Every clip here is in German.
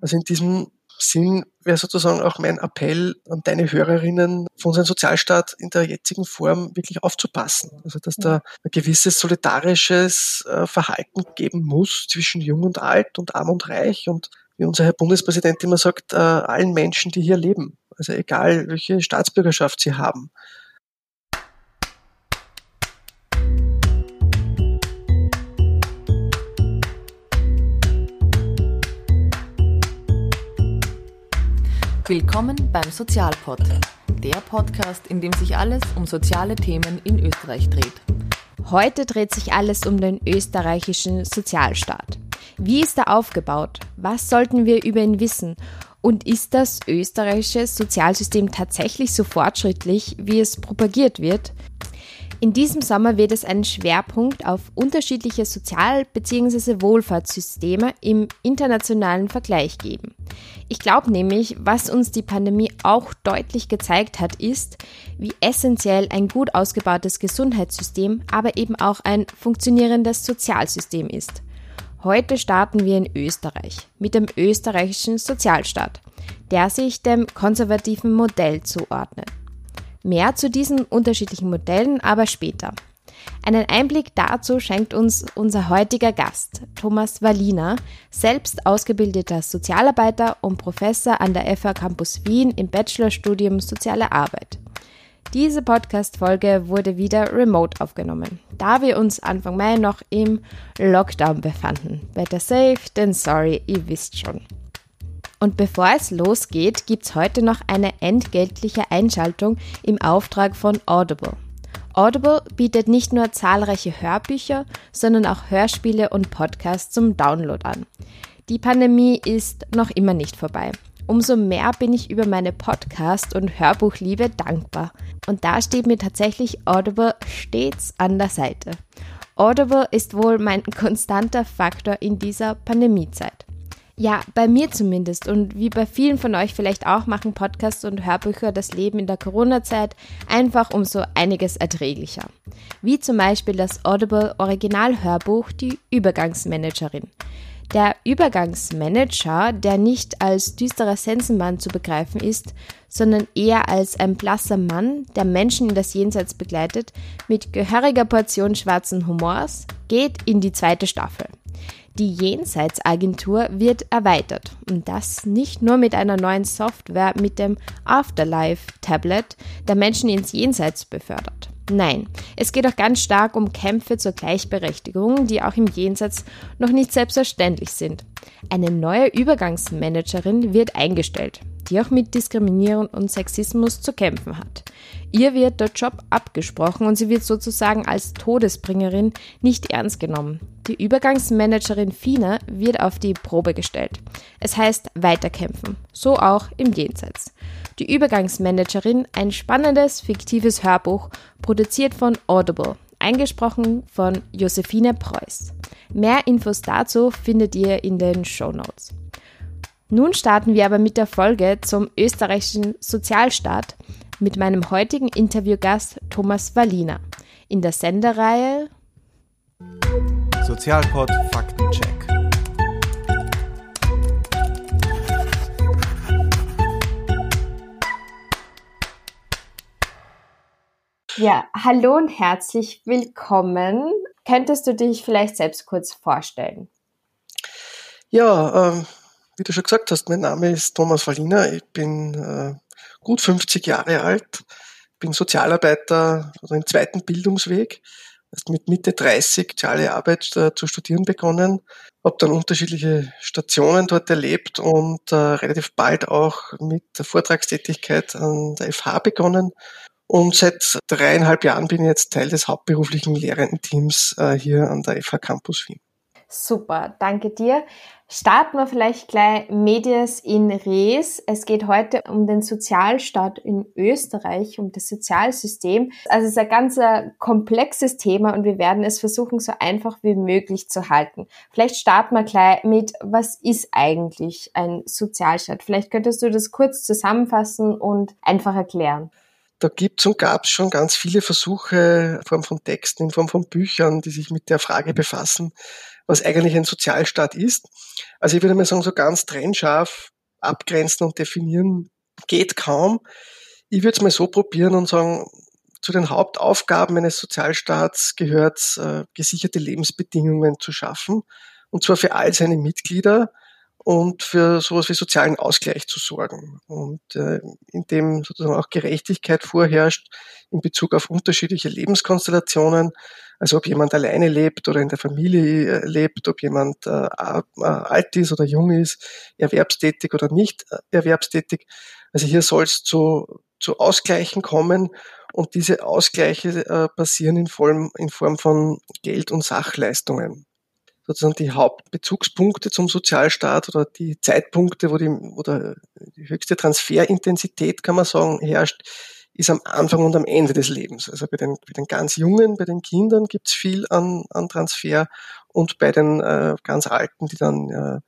Also in diesem Sinn wäre sozusagen auch mein Appell an deine Hörerinnen, von unserem Sozialstaat in der jetzigen Form wirklich aufzupassen. Also dass da ein gewisses solidarisches äh, Verhalten geben muss zwischen Jung und Alt und Arm und Reich und wie unser Herr Bundespräsident immer sagt, äh, allen Menschen, die hier leben. Also egal, welche Staatsbürgerschaft sie haben. Willkommen beim Sozialpod, der Podcast, in dem sich alles um soziale Themen in Österreich dreht. Heute dreht sich alles um den österreichischen Sozialstaat. Wie ist er aufgebaut? Was sollten wir über ihn wissen? Und ist das österreichische Sozialsystem tatsächlich so fortschrittlich, wie es propagiert wird? In diesem Sommer wird es einen Schwerpunkt auf unterschiedliche Sozial- bzw. Wohlfahrtssysteme im internationalen Vergleich geben. Ich glaube nämlich, was uns die Pandemie auch deutlich gezeigt hat, ist, wie essentiell ein gut ausgebautes Gesundheitssystem, aber eben auch ein funktionierendes Sozialsystem ist. Heute starten wir in Österreich mit dem österreichischen Sozialstaat, der sich dem konservativen Modell zuordnet. Mehr zu diesen unterschiedlichen Modellen aber später. Einen Einblick dazu schenkt uns unser heutiger Gast, Thomas Walliner, selbst ausgebildeter Sozialarbeiter und Professor an der FH Campus Wien im Bachelorstudium Soziale Arbeit. Diese Podcast-Folge wurde wieder remote aufgenommen, da wir uns Anfang Mai noch im Lockdown befanden. Better safe than sorry, ihr wisst schon. Und bevor es losgeht, gibt's heute noch eine entgeltliche Einschaltung im Auftrag von Audible. Audible bietet nicht nur zahlreiche Hörbücher, sondern auch Hörspiele und Podcasts zum Download an. Die Pandemie ist noch immer nicht vorbei. Umso mehr bin ich über meine Podcast- und Hörbuchliebe dankbar. Und da steht mir tatsächlich Audible stets an der Seite. Audible ist wohl mein konstanter Faktor in dieser Pandemiezeit. Ja, bei mir zumindest und wie bei vielen von euch vielleicht auch machen Podcasts und Hörbücher das Leben in der Corona-Zeit einfach um so einiges erträglicher. Wie zum Beispiel das Audible Original-Hörbuch Die Übergangsmanagerin. Der Übergangsmanager, der nicht als düsterer Sensenmann zu begreifen ist, sondern eher als ein blasser Mann, der Menschen in das Jenseits begleitet, mit gehöriger Portion schwarzen Humors, geht in die zweite Staffel. Die Jenseitsagentur wird erweitert und das nicht nur mit einer neuen Software mit dem Afterlife-Tablet, der Menschen ins Jenseits befördert. Nein, es geht auch ganz stark um Kämpfe zur Gleichberechtigung, die auch im Jenseits noch nicht selbstverständlich sind. Eine neue Übergangsmanagerin wird eingestellt, die auch mit Diskriminierung und Sexismus zu kämpfen hat. Ihr wird der Job abgesprochen und sie wird sozusagen als Todesbringerin nicht ernst genommen. Die Übergangsmanagerin Fina wird auf die Probe gestellt. Es heißt weiterkämpfen, so auch im Jenseits. Die Übergangsmanagerin, ein spannendes, fiktives Hörbuch, produziert von Audible, eingesprochen von Josephine Preuß. Mehr Infos dazu findet ihr in den Show Notes. Nun starten wir aber mit der Folge zum österreichischen Sozialstaat mit meinem heutigen Interviewgast Thomas Walliner in der Sendereihe Sozialpod Faktencheck. Ja, hallo und herzlich willkommen. Könntest du dich vielleicht selbst kurz vorstellen? Ja, ähm, wie du schon gesagt hast, mein Name ist Thomas Walliner. Ich bin äh, gut 50 Jahre alt, bin Sozialarbeiter also im zweiten Bildungsweg, mit Mitte 30 soziale Arbeit äh, zu studieren begonnen, habe dann unterschiedliche Stationen dort erlebt und äh, relativ bald auch mit der Vortragstätigkeit an der FH begonnen. Und seit dreieinhalb Jahren bin ich jetzt Teil des hauptberuflichen Lehrendenteams äh, hier an der FH Campus Wien. Super, danke dir. Starten wir vielleicht gleich Medias in Res. Es geht heute um den Sozialstaat in Österreich, um das Sozialsystem. Also es ist ein ganz äh, komplexes Thema und wir werden es versuchen, so einfach wie möglich zu halten. Vielleicht starten wir gleich mit, was ist eigentlich ein Sozialstaat? Vielleicht könntest du das kurz zusammenfassen und einfach erklären. Da gibt's und gab's schon ganz viele Versuche in Form von Texten, in Form von Büchern, die sich mit der Frage befassen was eigentlich ein Sozialstaat ist. Also ich würde mal sagen, so ganz trennscharf abgrenzen und definieren geht kaum. Ich würde es mal so probieren und sagen, zu den Hauptaufgaben eines Sozialstaats gehört, äh, gesicherte Lebensbedingungen zu schaffen, und zwar für all seine Mitglieder und für sowas wie sozialen Ausgleich zu sorgen. Und äh, indem sozusagen auch Gerechtigkeit vorherrscht in Bezug auf unterschiedliche Lebenskonstellationen, also ob jemand alleine lebt oder in der Familie äh, lebt, ob jemand äh, äh, alt ist oder jung ist, erwerbstätig oder nicht äh, erwerbstätig. Also hier soll es zu, zu Ausgleichen kommen und diese Ausgleiche äh, passieren in Form, in Form von Geld- und Sachleistungen sozusagen die Hauptbezugspunkte zum Sozialstaat oder die Zeitpunkte, wo die, oder die höchste Transferintensität, kann man sagen, herrscht, ist am Anfang und am Ende des Lebens. Also bei den, bei den ganz Jungen, bei den Kindern gibt es viel an, an Transfer und bei den äh, ganz Alten, die dann äh,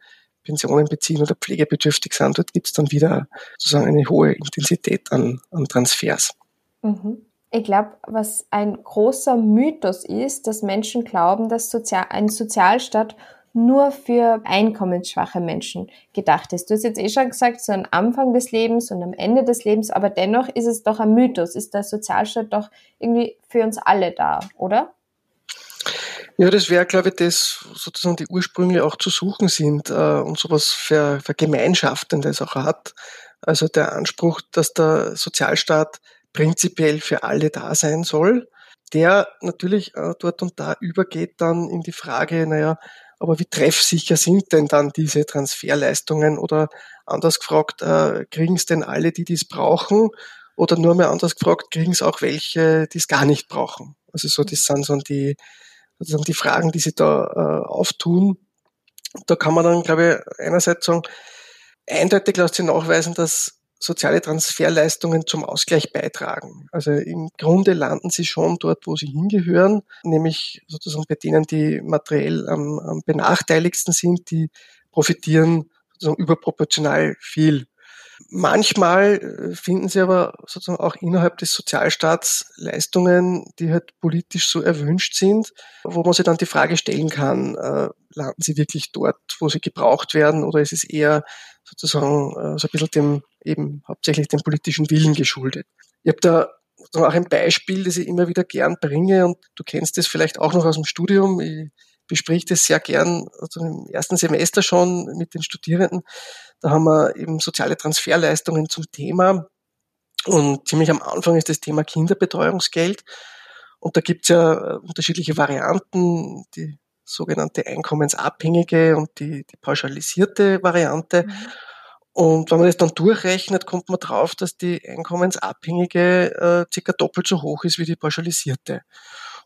Pensionen beziehen oder pflegebedürftig sind, dort gibt es dann wieder sozusagen eine hohe Intensität an, an Transfers. Mhm. Ich glaube, was ein großer Mythos ist, dass Menschen glauben, dass Sozial ein Sozialstaat nur für einkommensschwache Menschen gedacht ist. Du hast jetzt eh schon gesagt, so am Anfang des Lebens und am Ende des Lebens, aber dennoch ist es doch ein Mythos. Ist der Sozialstaat doch irgendwie für uns alle da, oder? Ja, das wäre, glaube ich, das sozusagen die Ursprünge auch zu suchen sind äh, und sowas für, für Gemeinschaftendes auch hat. Also der Anspruch, dass der Sozialstaat prinzipiell für alle da sein soll, der natürlich äh, dort und da übergeht dann in die Frage, naja, aber wie treffsicher sind denn dann diese Transferleistungen oder anders gefragt, äh, kriegen es denn alle, die dies brauchen oder nur mehr anders gefragt, kriegen es auch welche, die es gar nicht brauchen? Also so, das sind so die, sozusagen die Fragen, die sich da äh, auftun. Da kann man dann, glaube ich, einerseits sagen, eindeutig lässt sich nachweisen, dass soziale Transferleistungen zum Ausgleich beitragen. Also im Grunde landen sie schon dort, wo sie hingehören, nämlich sozusagen bei denen, die materiell am, am benachteiligsten sind, die profitieren sozusagen überproportional viel. Manchmal äh, finden sie aber sozusagen auch innerhalb des Sozialstaats Leistungen, die halt politisch so erwünscht sind, wo man sich dann die Frage stellen kann, äh, landen sie wirklich dort, wo sie gebraucht werden, oder ist es eher sozusagen äh, so ein bisschen dem, eben hauptsächlich dem politischen Willen geschuldet. Ich habe da auch ein Beispiel, das ich immer wieder gern bringe und du kennst es vielleicht auch noch aus dem Studium. Ich besprich das sehr gern also im ersten Semester schon mit den Studierenden. Da haben wir eben soziale Transferleistungen zum Thema und ziemlich am Anfang ist das Thema Kinderbetreuungsgeld. Und da gibt's ja unterschiedliche Varianten, die sogenannte einkommensabhängige und die, die pauschalisierte Variante. Mhm. Und wenn man das dann durchrechnet, kommt man drauf, dass die einkommensabhängige äh, circa doppelt so hoch ist wie die pauschalisierte.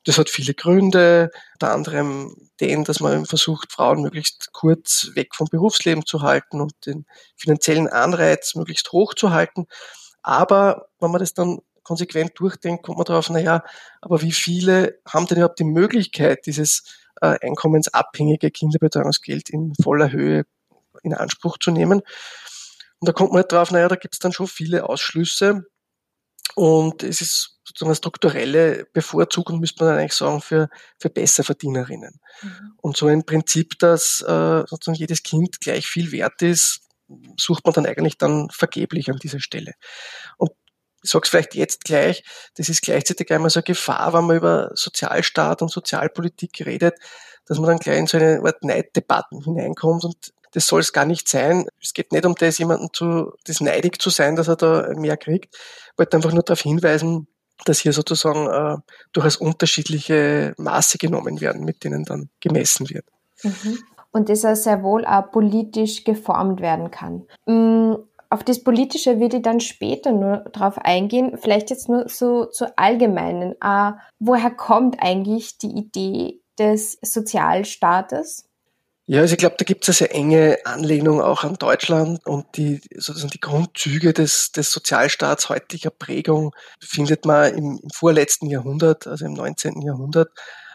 Das hat viele Gründe, unter anderem den, dass man versucht, Frauen möglichst kurz weg vom Berufsleben zu halten und den finanziellen Anreiz möglichst hoch zu halten. Aber wenn man das dann konsequent durchdenkt, kommt man drauf, naja, aber wie viele haben denn überhaupt die Möglichkeit, dieses äh, einkommensabhängige Kinderbetreuungsgeld in voller Höhe in Anspruch zu nehmen. Und da kommt man halt drauf, naja, da gibt es dann schon viele Ausschlüsse. Und es ist sozusagen eine strukturelle Bevorzugung, müsste man dann eigentlich sagen, für, für Besserverdienerinnen. Mhm. Und so ein Prinzip, dass äh, sozusagen jedes Kind gleich viel wert ist, sucht man dann eigentlich dann vergeblich an dieser Stelle. Und ich sage es vielleicht jetzt gleich, das ist gleichzeitig einmal so eine Gefahr, wenn man über Sozialstaat und Sozialpolitik redet, dass man dann gleich in so eine Art Neiddebatten hineinkommt und das soll es gar nicht sein. Es geht nicht um das, jemanden zu, das neidig zu sein, dass er da mehr kriegt. Ich wollte einfach nur darauf hinweisen, dass hier sozusagen äh, durchaus unterschiedliche Maße genommen werden, mit denen dann gemessen wird. Mhm. Und das er sehr wohl auch politisch geformt werden kann. Mm, auf das Politische würde ich dann später nur drauf eingehen. Vielleicht jetzt nur so zu allgemeinen. Äh, woher kommt eigentlich die Idee des Sozialstaates? Ja, also ich glaube, da gibt es eine sehr enge Anlehnung auch an Deutschland und die sozusagen die Grundzüge des, des Sozialstaats heutiger Prägung findet man im, im vorletzten Jahrhundert, also im 19. Jahrhundert,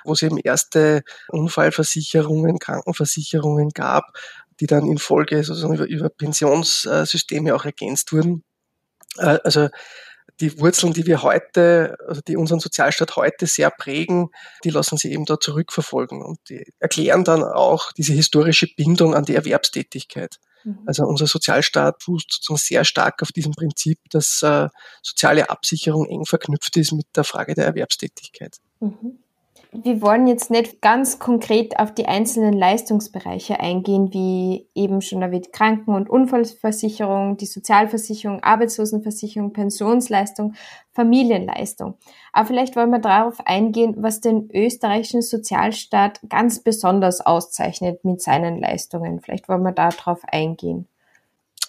wo es eben erste Unfallversicherungen, Krankenversicherungen gab, die dann in Folge sozusagen über, über Pensionssysteme auch ergänzt wurden. Äh, also die Wurzeln, die wir heute, also die unseren Sozialstaat heute sehr prägen, die lassen sie eben da zurückverfolgen und die erklären dann auch diese historische Bindung an die Erwerbstätigkeit. Mhm. Also unser Sozialstaat fußt sozusagen sehr stark auf diesem Prinzip, dass äh, soziale Absicherung eng verknüpft ist mit der Frage der Erwerbstätigkeit. Mhm wir wollen jetzt nicht ganz konkret auf die einzelnen Leistungsbereiche eingehen, wie eben schon erwähnt, Kranken- und Unfallversicherung, die Sozialversicherung, Arbeitslosenversicherung, Pensionsleistung, Familienleistung. Aber vielleicht wollen wir darauf eingehen, was den österreichischen Sozialstaat ganz besonders auszeichnet mit seinen Leistungen. Vielleicht wollen wir darauf eingehen.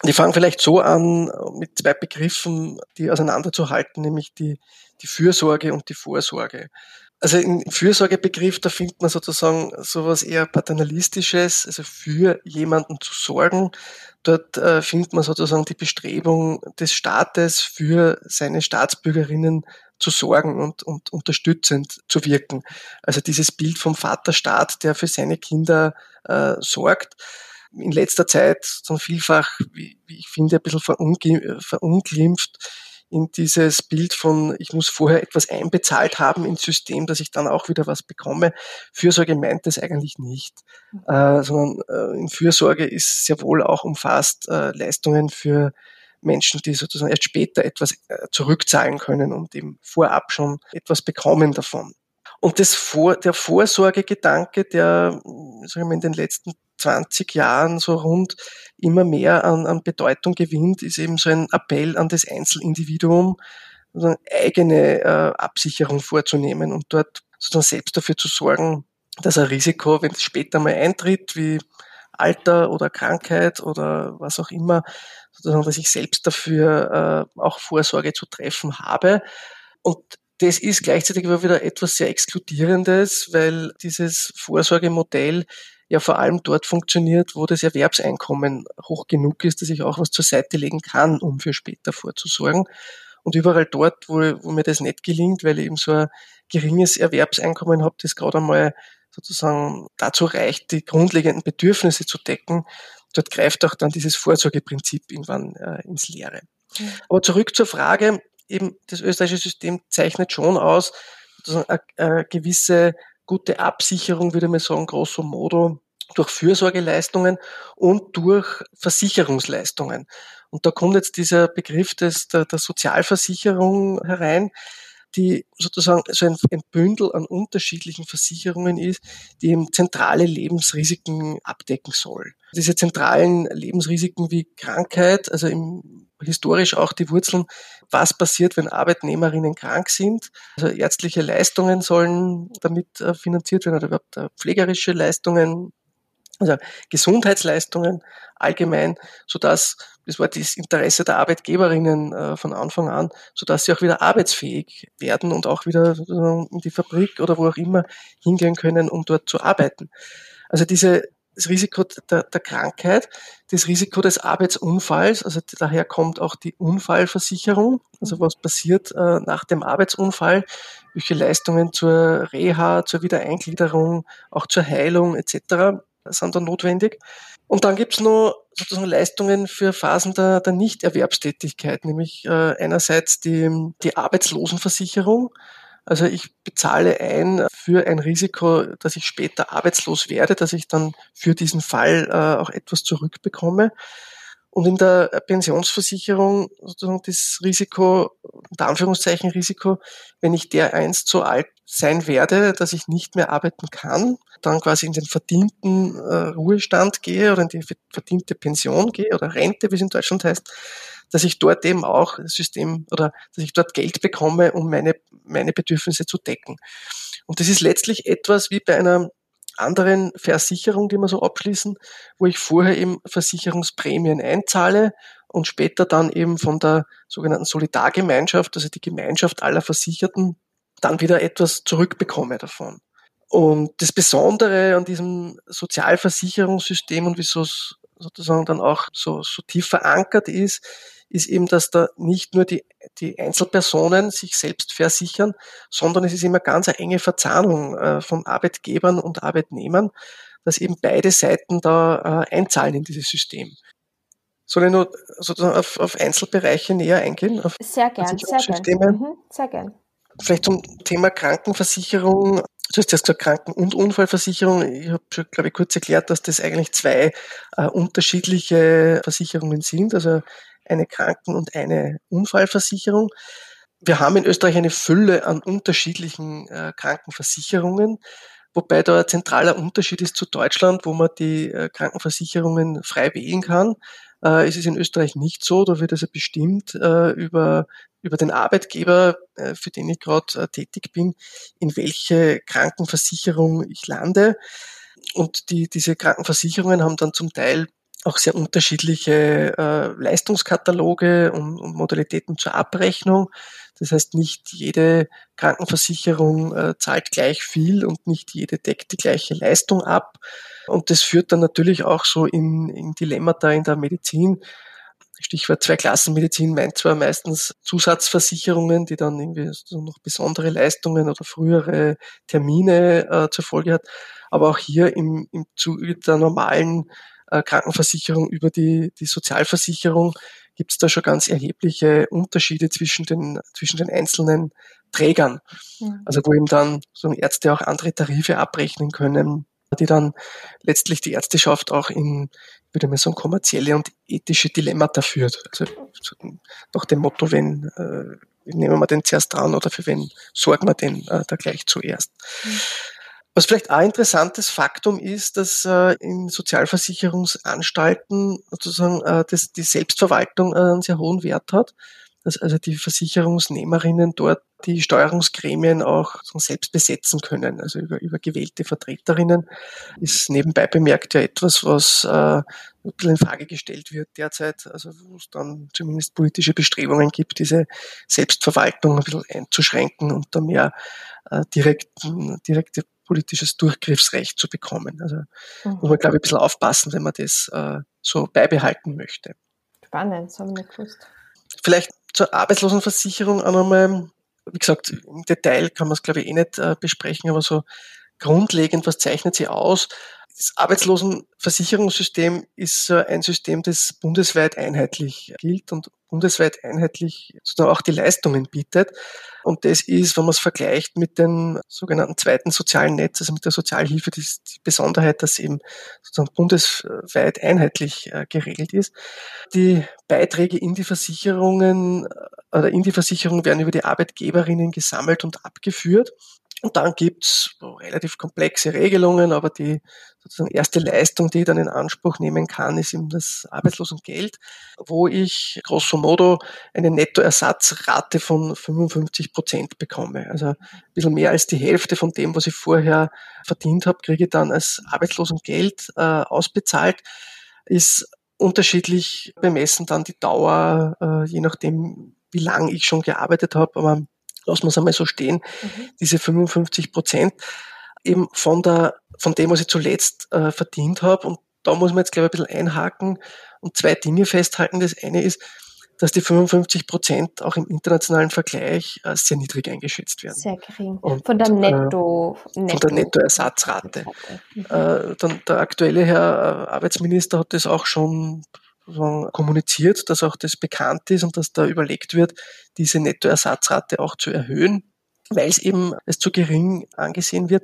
Die fangen vielleicht so an, mit zwei Begriffen, die auseinanderzuhalten, nämlich die, die Fürsorge und die Vorsorge. Also im Fürsorgebegriff, da findet man sozusagen sowas eher paternalistisches, also für jemanden zu sorgen. Dort äh, findet man sozusagen die Bestrebung des Staates für seine Staatsbürgerinnen zu sorgen und, und unterstützend zu wirken. Also dieses Bild vom Vaterstaat, der für seine Kinder äh, sorgt in letzter Zeit so vielfach, wie, ich finde, ein bisschen verunglimpft in dieses Bild von, ich muss vorher etwas einbezahlt haben ins System, dass ich dann auch wieder was bekomme. Fürsorge meint das eigentlich nicht, mhm. äh, sondern äh, in Fürsorge ist sehr wohl auch umfasst äh, Leistungen für Menschen, die sozusagen erst später etwas äh, zurückzahlen können und eben vorab schon etwas bekommen davon. Und das Vor der Vorsorgegedanke, der sagen wir, in den letzten 20 Jahren so rund immer mehr an, an Bedeutung gewinnt, ist eben so ein Appell an das Einzelindividuum, eine eigene äh, Absicherung vorzunehmen und dort sozusagen selbst dafür zu sorgen, dass ein Risiko, wenn es später mal eintritt, wie Alter oder Krankheit oder was auch immer, sozusagen, dass ich selbst dafür äh, auch Vorsorge zu treffen habe. Und das ist gleichzeitig aber wieder etwas sehr Exkludierendes, weil dieses Vorsorgemodell ja vor allem dort funktioniert, wo das Erwerbseinkommen hoch genug ist, dass ich auch was zur Seite legen kann, um für später vorzusorgen. Und überall dort, wo, wo mir das nicht gelingt, weil ich eben so ein geringes Erwerbseinkommen habe, das gerade einmal sozusagen dazu reicht, die grundlegenden Bedürfnisse zu decken, dort greift auch dann dieses Vorsorgeprinzip irgendwann äh, ins Leere. Mhm. Aber zurück zur Frage, eben das österreichische System zeichnet schon aus, eine, eine gewisse gute Absicherung, würde man sagen, grosso modo, durch Fürsorgeleistungen und durch Versicherungsleistungen. Und da kommt jetzt dieser Begriff des, der, der Sozialversicherung herein, die sozusagen so ein, ein, Bündel an unterschiedlichen Versicherungen ist, die eben zentrale Lebensrisiken abdecken soll. Diese zentralen Lebensrisiken wie Krankheit, also im, historisch auch die Wurzeln, was passiert, wenn Arbeitnehmerinnen krank sind. Also ärztliche Leistungen sollen damit äh, finanziert werden oder überhaupt äh, pflegerische Leistungen, also Gesundheitsleistungen allgemein, so dass das war das Interesse der Arbeitgeberinnen äh, von Anfang an, so dass sie auch wieder arbeitsfähig werden und auch wieder in die Fabrik oder wo auch immer hingehen können, um dort zu arbeiten. Also diese das Risiko der, der Krankheit, das Risiko des Arbeitsunfalls, also daher kommt auch die Unfallversicherung, also was passiert äh, nach dem Arbeitsunfall, welche Leistungen zur Reha, zur Wiedereingliederung, auch zur Heilung etc sind da notwendig. Und dann gibt's noch sozusagen Leistungen für Phasen der, der Nichterwerbstätigkeit, nämlich äh, einerseits die, die Arbeitslosenversicherung. Also ich bezahle ein für ein Risiko, dass ich später arbeitslos werde, dass ich dann für diesen Fall äh, auch etwas zurückbekomme. Und in der Pensionsversicherung sozusagen das Risiko, unter Anführungszeichen Risiko, wenn ich der einst so alt sein werde, dass ich nicht mehr arbeiten kann, dann quasi in den verdienten äh, Ruhestand gehe oder in die verdiente Pension gehe oder Rente, wie es in Deutschland heißt, dass ich dort eben auch System oder dass ich dort Geld bekomme, um meine, meine Bedürfnisse zu decken. Und das ist letztlich etwas wie bei einer anderen Versicherung, die wir so abschließen, wo ich vorher eben Versicherungsprämien einzahle und später dann eben von der sogenannten Solidargemeinschaft, also die Gemeinschaft aller Versicherten, dann wieder etwas zurückbekomme davon. Und das Besondere an diesem Sozialversicherungssystem und wieso es sozusagen dann auch so, so tief verankert ist, ist eben, dass da nicht nur die, die Einzelpersonen sich selbst versichern, sondern es ist immer ganz eine enge Verzahnung äh, von Arbeitgebern und Arbeitnehmern, dass eben beide Seiten da äh, einzahlen in dieses System. Soll ich nur sozusagen auf, auf Einzelbereiche näher eingehen? sehr gern, sehr gern. Mhm, sehr gern. Vielleicht zum Thema Krankenversicherung. Du hast jetzt gesagt Kranken- und Unfallversicherung. Ich habe schon, glaube ich, kurz erklärt, dass das eigentlich zwei äh, unterschiedliche Versicherungen sind, also eine Kranken- und eine Unfallversicherung. Wir haben in Österreich eine Fülle an unterschiedlichen äh, Krankenversicherungen, wobei da ein zentraler Unterschied ist zu Deutschland, wo man die äh, Krankenversicherungen frei wählen kann. Äh, es ist in Österreich nicht so, da wird also bestimmt äh, über, über den Arbeitgeber, äh, für den ich gerade äh, tätig bin, in welche Krankenversicherung ich lande. Und die, diese Krankenversicherungen haben dann zum Teil auch sehr unterschiedliche äh, Leistungskataloge und, und Modalitäten zur Abrechnung. Das heißt, nicht jede Krankenversicherung äh, zahlt gleich viel und nicht jede deckt die gleiche Leistung ab. Und das führt dann natürlich auch so in, in Dilemmata in der Medizin. Stichwort Zweiklassenmedizin meint zwar meistens Zusatzversicherungen, die dann irgendwie so noch besondere Leistungen oder frühere Termine äh, zur Folge hat, aber auch hier im, im Zuge der normalen äh, Krankenversicherung über die, die Sozialversicherung gibt es da schon ganz erhebliche Unterschiede zwischen den, zwischen den einzelnen Trägern. Ja. Also wo eben dann so Ärzte auch andere Tarife abrechnen können, die dann letztlich die Ärzteschaft auch in, würde man sagen, kommerzielle und ethische Dilemmata führt. Also nach dem Motto, wenn äh, nehmen wir den zuerst dran oder für wen sorgen wir den äh, da gleich zuerst. Mhm. Was vielleicht auch ein interessantes Faktum ist, dass äh, in Sozialversicherungsanstalten sozusagen äh, die Selbstverwaltung äh, einen sehr hohen Wert hat, dass also die Versicherungsnehmerinnen dort die Steuerungsgremien auch selbst besetzen können, also über, über gewählte Vertreterinnen, ist nebenbei bemerkt ja etwas, was äh, ein bisschen in Frage gestellt wird derzeit, also wo es dann zumindest politische Bestrebungen gibt, diese Selbstverwaltung ein bisschen einzuschränken und da mehr äh, direkten, direkte politisches Durchgriffsrecht zu bekommen. Also mhm. muss man, glaube ich, ein bisschen aufpassen, wenn man das äh, so beibehalten möchte. Spannend, das habe ich nicht gewusst. Vielleicht zur Arbeitslosenversicherung auch nochmal, wie gesagt, im Detail kann man es, glaube ich, eh nicht äh, besprechen, aber so grundlegend, was zeichnet sie aus? Das Arbeitslosenversicherungssystem ist ein System, das bundesweit einheitlich gilt und bundesweit einheitlich sozusagen auch die Leistungen bietet. Und das ist, wenn man es vergleicht mit dem sogenannten zweiten sozialen Netz, also mit der Sozialhilfe, die, die Besonderheit, dass eben sozusagen bundesweit einheitlich äh, geregelt ist. Die Beiträge in die Versicherungen äh, oder in die Versicherung werden über die Arbeitgeberinnen gesammelt und abgeführt. Und dann gibt's relativ komplexe Regelungen, aber die sozusagen erste Leistung, die ich dann in Anspruch nehmen kann, ist eben das Arbeitslosengeld, wo ich grosso modo eine Nettoersatzrate von 55 Prozent bekomme. Also ein bisschen mehr als die Hälfte von dem, was ich vorher verdient habe, kriege ich dann als Arbeitslosengeld äh, ausbezahlt. Ist unterschiedlich bemessen dann die Dauer, äh, je nachdem, wie lang ich schon gearbeitet habe, aber lassen wir es einmal so stehen, mhm. diese 55 Prozent eben von der, von dem, was ich zuletzt äh, verdient habe. Und da muss man jetzt, glaube ich, ein bisschen einhaken und zwei Dinge festhalten. Das eine ist, dass die 55 Prozent auch im internationalen Vergleich äh, sehr niedrig eingeschätzt werden. Sehr gering. Und, von der Netto, äh, Netto von der Nettoersatzrate. Mhm. Äh, dann der aktuelle Herr äh, Arbeitsminister hat das auch schon kommuniziert, dass auch das bekannt ist und dass da überlegt wird, diese Nettoersatzrate auch zu erhöhen, weil es eben als zu gering angesehen wird.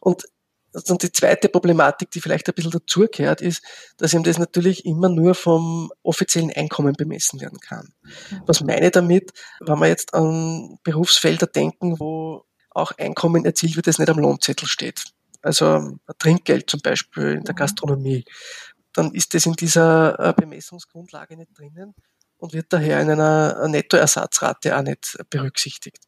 Und und die zweite Problematik, die vielleicht ein bisschen dazugehört, ist, dass eben das natürlich immer nur vom offiziellen Einkommen bemessen werden kann. Was meine ich damit? Wenn wir jetzt an Berufsfelder denken, wo auch Einkommen erzielt wird, das nicht am Lohnzettel steht. Also Trinkgeld zum Beispiel in der Gastronomie dann ist das in dieser äh, Bemessungsgrundlage nicht drinnen und wird daher in einer Nettoersatzrate auch nicht berücksichtigt.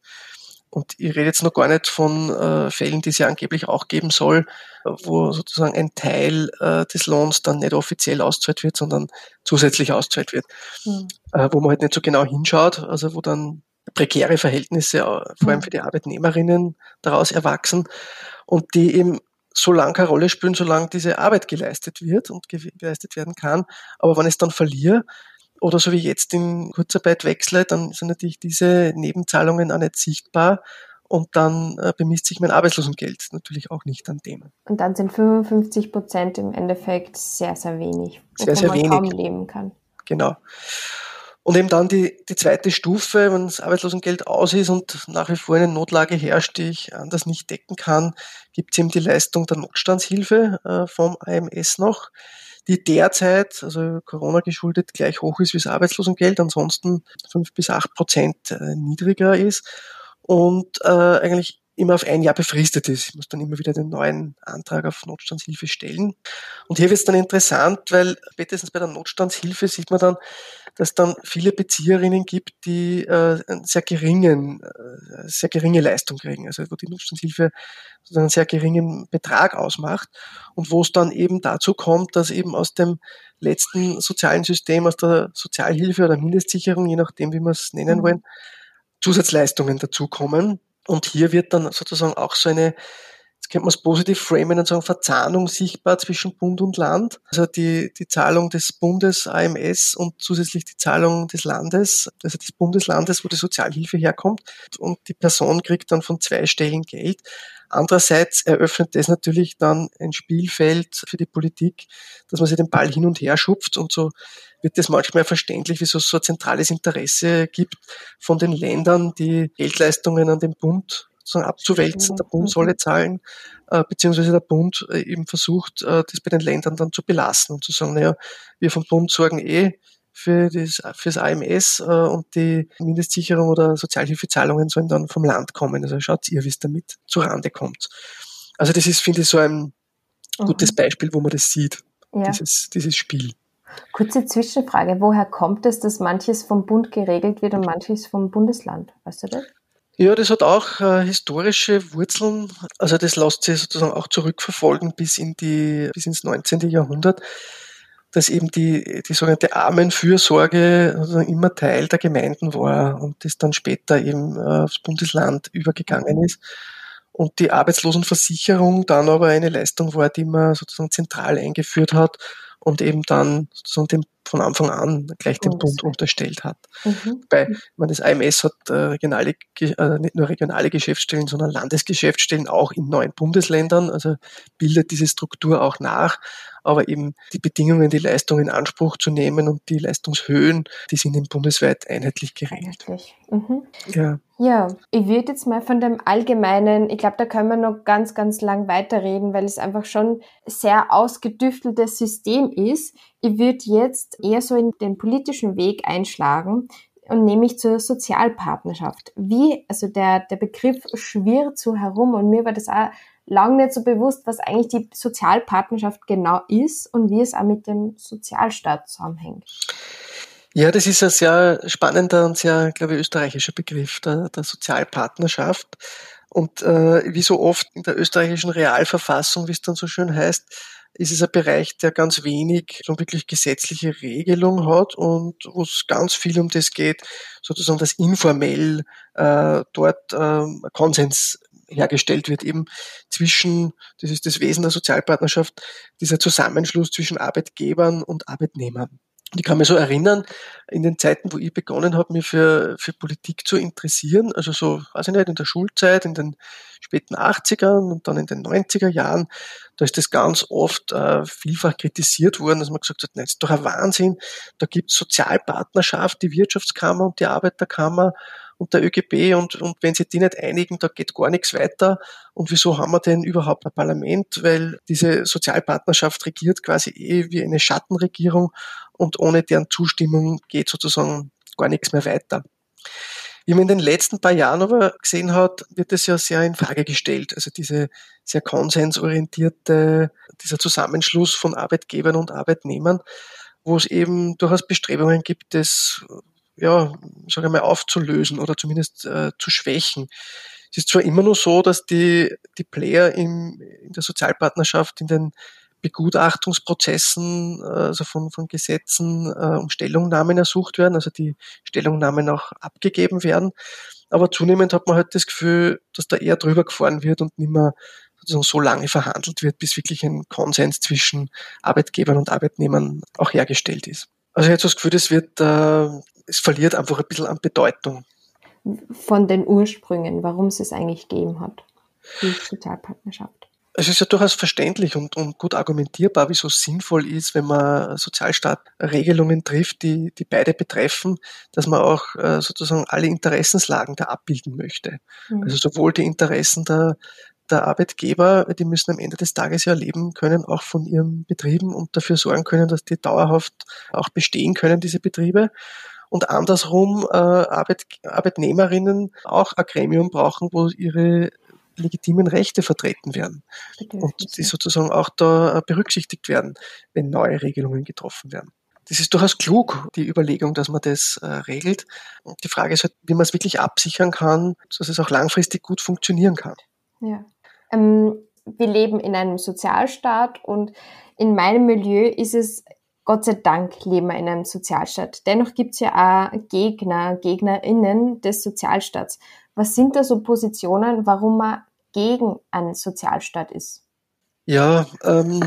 Und ich rede jetzt noch gar nicht von äh, Fällen, die es ja angeblich auch geben soll, wo sozusagen ein Teil äh, des Lohns dann nicht offiziell auszahlt wird, sondern zusätzlich auszahlt wird. Mhm. Äh, wo man halt nicht so genau hinschaut, also wo dann prekäre Verhältnisse, äh, vor allem hm. für die Arbeitnehmerinnen, daraus erwachsen und die eben so lange keine Rolle spielen, solange diese Arbeit geleistet wird und geleistet werden kann. Aber wenn ich es dann verliere oder so wie jetzt in Kurzarbeit wechsle, dann sind natürlich diese Nebenzahlungen auch nicht sichtbar und dann äh, bemisst sich mein Arbeitslosengeld natürlich auch nicht an dem. Und dann sind 55 Prozent im Endeffekt sehr, sehr wenig, sehr, sehr man wenig. kaum leben kann. genau. Und eben dann die, die zweite Stufe, wenn das Arbeitslosengeld aus ist und nach wie vor eine Notlage herrscht, die ich anders nicht decken kann, gibt es eben die Leistung der Notstandshilfe äh, vom AMS noch, die derzeit, also Corona geschuldet, gleich hoch ist wie das Arbeitslosengeld, ansonsten fünf bis acht Prozent äh, niedriger ist und äh, eigentlich immer auf ein Jahr befristet ist. Ich muss dann immer wieder den neuen Antrag auf Notstandshilfe stellen. Und hier wird es dann interessant, weil spätestens bei der Notstandshilfe sieht man dann, dass dann viele Bezieherinnen gibt, die äh, sehr geringen, äh, sehr geringe Leistung kriegen, also wo die Notstandshilfe einen sehr geringen Betrag ausmacht und wo es dann eben dazu kommt, dass eben aus dem letzten sozialen System, aus der Sozialhilfe oder Mindestsicherung, je nachdem, wie wir es nennen mhm. wollen, Zusatzleistungen dazukommen und hier wird dann sozusagen auch so eine, jetzt könnte man es positiv framen und sagen, Verzahnung sichtbar zwischen Bund und Land. Also die, die Zahlung des Bundes AMS und zusätzlich die Zahlung des Landes, also des Bundeslandes, wo die Sozialhilfe herkommt. Und die Person kriegt dann von zwei Stellen Geld. Andererseits eröffnet das natürlich dann ein Spielfeld für die Politik, dass man sich den Ball hin und her schupft und so wird es manchmal verständlich, wieso es so ein zentrales Interesse gibt von den Ländern, die Geldleistungen an den Bund sozusagen abzuwälzen. Der Bund solle zahlen, äh, beziehungsweise der Bund äh, eben versucht, äh, das bei den Ländern dann zu belassen und zu sagen, naja, wir vom Bund sorgen eh für das, fürs AMS äh, und die Mindestsicherung oder Sozialhilfezahlungen sollen dann vom Land kommen. Also schaut ihr, wie es damit zurande kommt. Also das ist, finde ich, so ein gutes mhm. Beispiel, wo man das sieht, ja. dieses, dieses Spiel. Kurze Zwischenfrage. Woher kommt es, dass manches vom Bund geregelt wird und manches vom Bundesland? Weißt du das? Ja, das hat auch äh, historische Wurzeln. Also das lässt sich sozusagen auch zurückverfolgen bis in die, bis ins 19. Jahrhundert, dass eben die, die sogenannte Armenfürsorge also immer Teil der Gemeinden war und das dann später eben äh, aufs Bundesland übergegangen ist. Und die Arbeitslosenversicherung dann aber eine Leistung war, die man sozusagen zentral eingeführt hat und eben dann sozusagen dem, von Anfang an gleich dem Bund unterstellt hat. Mhm. Bei, man, das AMS hat äh, regionale, äh, nicht nur regionale Geschäftsstellen, sondern Landesgeschäftsstellen auch in neun Bundesländern, also bildet diese Struktur auch nach aber eben die Bedingungen, die Leistung in Anspruch zu nehmen und die Leistungshöhen, die sind eben bundesweit einheitlich geregelt. Einheitlich. Mhm. Ja. Ja, ich würde jetzt mal von dem Allgemeinen, ich glaube, da können wir noch ganz, ganz lang weiterreden, weil es einfach schon sehr ausgedüfteltes System ist. Ich würde jetzt eher so in den politischen Weg einschlagen und nämlich zur Sozialpartnerschaft. Wie, also der, der Begriff schwirrt so herum und mir war das auch lange nicht so bewusst, was eigentlich die Sozialpartnerschaft genau ist und wie es auch mit dem Sozialstaat zusammenhängt. Ja, das ist ein sehr spannender und sehr, glaube ich, österreichischer Begriff der, der Sozialpartnerschaft. Und äh, wie so oft in der österreichischen Realverfassung, wie es dann so schön heißt, ist es ein Bereich, der ganz wenig schon wirklich gesetzliche Regelung hat und wo es ganz viel um das geht, sozusagen, dass informell äh, dort äh, Konsens hergestellt wird, eben zwischen, das ist das Wesen der Sozialpartnerschaft, dieser Zusammenschluss zwischen Arbeitgebern und Arbeitnehmern. Und ich kann mich so erinnern, in den Zeiten, wo ich begonnen habe, mich für, für Politik zu interessieren, also so, weiß ich nicht, in der Schulzeit, in den späten 80ern und dann in den 90er Jahren, da ist das ganz oft äh, vielfach kritisiert worden, dass man gesagt hat, nein, das ist doch ein Wahnsinn, da gibt es Sozialpartnerschaft, die Wirtschaftskammer und die Arbeiterkammer und der ÖGB und, und wenn sie die nicht einigen, da geht gar nichts weiter. Und wieso haben wir denn überhaupt ein Parlament? Weil diese Sozialpartnerschaft regiert quasi eh wie eine Schattenregierung und ohne deren Zustimmung geht sozusagen gar nichts mehr weiter. Wie man in den letzten paar Jahren aber gesehen hat, wird es ja sehr in Frage gestellt. Also diese sehr konsensorientierte, dieser Zusammenschluss von Arbeitgebern und Arbeitnehmern, wo es eben durchaus Bestrebungen gibt, das ja, sage ich mal, aufzulösen oder zumindest äh, zu schwächen. Es ist zwar immer nur so, dass die, die Player im, in der Sozialpartnerschaft in den Begutachtungsprozessen, äh, also von, von Gesetzen äh, um Stellungnahmen ersucht werden, also die Stellungnahmen auch abgegeben werden. Aber zunehmend hat man halt das Gefühl, dass da eher drüber gefahren wird und nicht mehr sozusagen so lange verhandelt wird, bis wirklich ein Konsens zwischen Arbeitgebern und Arbeitnehmern auch hergestellt ist. Also ich habe das Gefühl, das wird äh, es verliert einfach ein bisschen an Bedeutung. Von den Ursprüngen, warum es es eigentlich gegeben hat, die Sozialpartnerschaft. Es ist ja durchaus verständlich und, und gut argumentierbar, wieso es sinnvoll ist, wenn man Sozialstaatregelungen trifft, die, die beide betreffen, dass man auch äh, sozusagen alle Interessenslagen da abbilden möchte. Mhm. Also sowohl die Interessen der, der Arbeitgeber, die müssen am Ende des Tages ja leben können, auch von ihren Betrieben und dafür sorgen können, dass die dauerhaft auch bestehen können, diese Betriebe. Und andersrum äh, Arbeit, Arbeitnehmerinnen auch ein Gremium brauchen, wo ihre legitimen Rechte vertreten werden und die sozusagen auch da äh, berücksichtigt werden, wenn neue Regelungen getroffen werden. Das ist durchaus klug, die Überlegung, dass man das äh, regelt. Und die Frage ist halt, wie man es wirklich absichern kann, dass es auch langfristig gut funktionieren kann. Ja. Ähm, wir leben in einem Sozialstaat und in meinem Milieu ist es Gott sei Dank leben wir in einem Sozialstaat. Dennoch gibt es ja auch Gegner, Gegnerinnen des Sozialstaats. Was sind da so Positionen, warum man gegen einen Sozialstaat ist? Ja, ähm.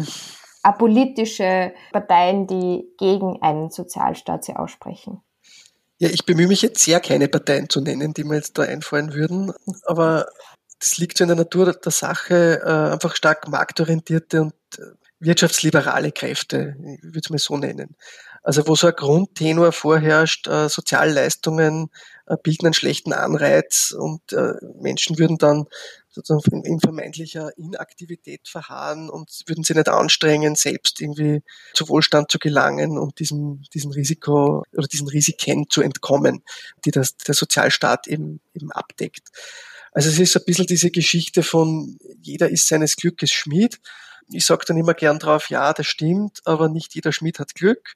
Apolitische Parteien, die gegen einen Sozialstaat sie aussprechen. Ja, ich bemühe mich jetzt sehr, keine Parteien zu nennen, die mir jetzt da einfallen würden. Aber das liegt so in der Natur der Sache, äh, einfach stark marktorientierte und äh, wirtschaftsliberale Kräfte, ich würde es mal so nennen. Also wo so ein Grundtenor vorherrscht, äh, Sozialleistungen äh, bilden einen schlechten Anreiz und äh, Menschen würden dann sozusagen in, in, vermeintlicher Inaktivität verharren und würden sie nicht anstrengen, selbst irgendwie zu Wohlstand zu gelangen und diesem, diesem Risiko oder diesen Risiken zu entkommen, die das, der Sozialstaat eben, eben abdeckt. Also es ist ein bisschen diese Geschichte von jeder ist seines Glückes Schmied. Ich sage dann immer gern drauf, ja, das stimmt, aber nicht jeder Schmied hat Glück.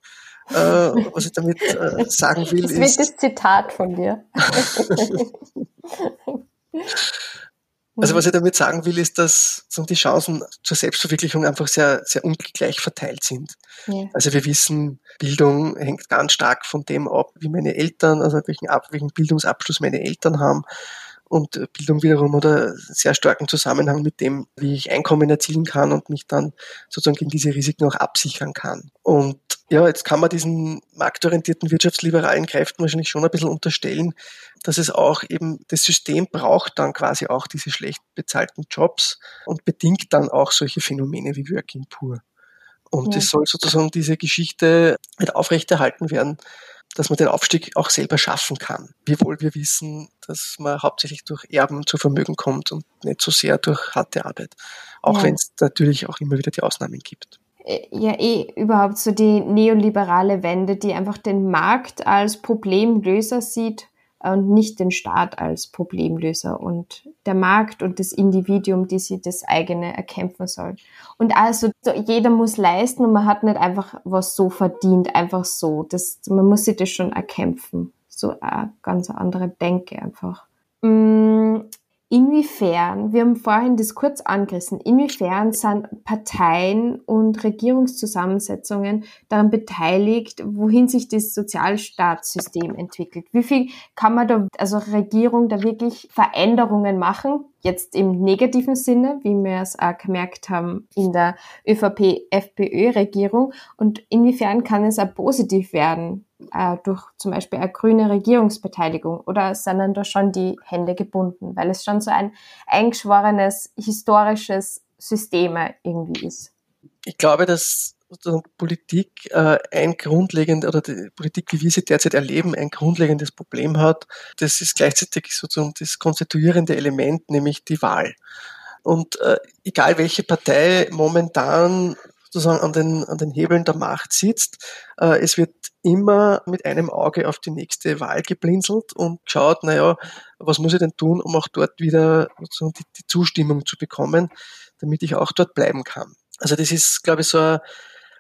Äh, was ich damit äh, sagen will, das ist... Das Zitat von dir. Also was ich damit sagen will, ist, dass die Chancen zur Selbstverwirklichung einfach sehr, sehr ungleich verteilt sind. Ja. Also wir wissen, Bildung hängt ganz stark von dem ab, wie meine Eltern, also welchen, welchen Bildungsabschluss meine Eltern haben und Bildung wiederum oder sehr starken Zusammenhang mit dem, wie ich Einkommen erzielen kann und mich dann sozusagen gegen diese Risiken auch absichern kann. Und ja, jetzt kann man diesen marktorientierten wirtschaftsliberalen Kräften wahrscheinlich schon ein bisschen unterstellen, dass es auch eben, das System braucht dann quasi auch diese schlecht bezahlten Jobs und bedingt dann auch solche Phänomene wie Working Poor. Und es ja. soll sozusagen diese Geschichte mit aufrechterhalten werden, dass man den Aufstieg auch selber schaffen kann. Wiewohl wir wissen, dass man hauptsächlich durch Erben zu Vermögen kommt und nicht so sehr durch harte Arbeit. Auch ja. wenn es natürlich auch immer wieder die Ausnahmen gibt. Äh, ja, eh überhaupt so die neoliberale Wende, die einfach den Markt als Problemlöser sieht und nicht den Staat als Problemlöser und der Markt und das Individuum, die sie das eigene erkämpfen soll. Und also jeder muss leisten und man hat nicht einfach was so verdient, einfach so. Das, man muss sich das schon erkämpfen. So eine ganz andere Denke einfach. Mm, Inwiefern, wir haben vorhin das kurz angerissen, inwiefern sind Parteien und Regierungszusammensetzungen daran beteiligt, wohin sich das Sozialstaatssystem entwickelt? Wie viel kann man da, also Regierung, da wirklich Veränderungen machen? Jetzt im negativen Sinne, wie wir es auch gemerkt haben in der ÖVP-FPÖ-Regierung. Und inwiefern kann es auch positiv werden? äh, durch zum Beispiel eine grüne Regierungsbeteiligung oder sind dann da schon die Hände gebunden, weil es schon so ein eingeschworenes historisches System irgendwie ist? Ich glaube, dass Politik äh, ein grundlegend oder die Politik, wie wir sie derzeit erleben, ein grundlegendes Problem hat. Das ist gleichzeitig sozusagen das konstituierende Element, nämlich die Wahl. Und äh, egal welche Partei momentan sozusagen an den, an den Hebeln der Macht sitzt. Äh, es wird immer mit einem Auge auf die nächste Wahl geblinzelt und geschaut, naja, was muss ich denn tun, um auch dort wieder sozusagen die, die Zustimmung zu bekommen, damit ich auch dort bleiben kann. Also das ist, glaube ich, so ein,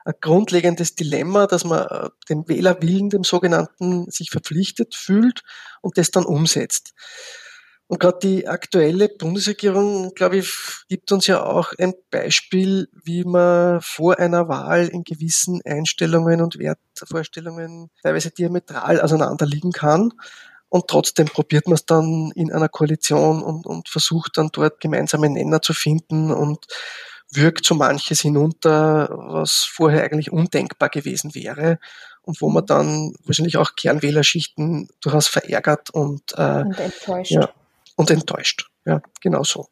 ein grundlegendes Dilemma, dass man äh, dem Wählerwillen, dem sogenannten, sich verpflichtet fühlt und das dann umsetzt. Und gerade die aktuelle Bundesregierung, glaube ich, gibt uns ja auch ein Beispiel, wie man vor einer Wahl in gewissen Einstellungen und Wertvorstellungen teilweise diametral auseinanderliegen kann. Und trotzdem probiert man es dann in einer Koalition und, und versucht dann dort gemeinsame Nenner zu finden und wirkt so manches hinunter, was vorher eigentlich undenkbar gewesen wäre und wo man dann wahrscheinlich auch Kernwählerschichten durchaus verärgert und, äh, und enttäuscht. Ja, und enttäuscht. Ja, genau so.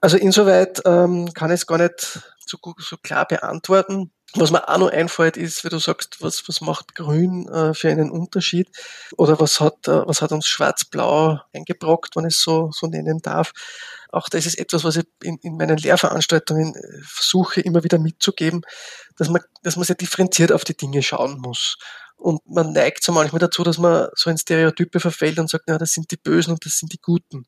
Also insoweit ähm, kann ich es gar nicht so, so klar beantworten. Was mir auch noch einfällt, ist, wie du sagst, was, was macht Grün äh, für einen Unterschied? Oder was hat, äh, was hat uns Schwarz-Blau eingebrockt, wenn ich es so, so nennen darf? Auch das ist etwas, was ich in, in meinen Lehrveranstaltungen äh, versuche, immer wieder mitzugeben, dass man, dass man sehr differenziert auf die Dinge schauen muss. Und man neigt so manchmal dazu, dass man so in Stereotype verfällt und sagt, na, das sind die Bösen und das sind die Guten.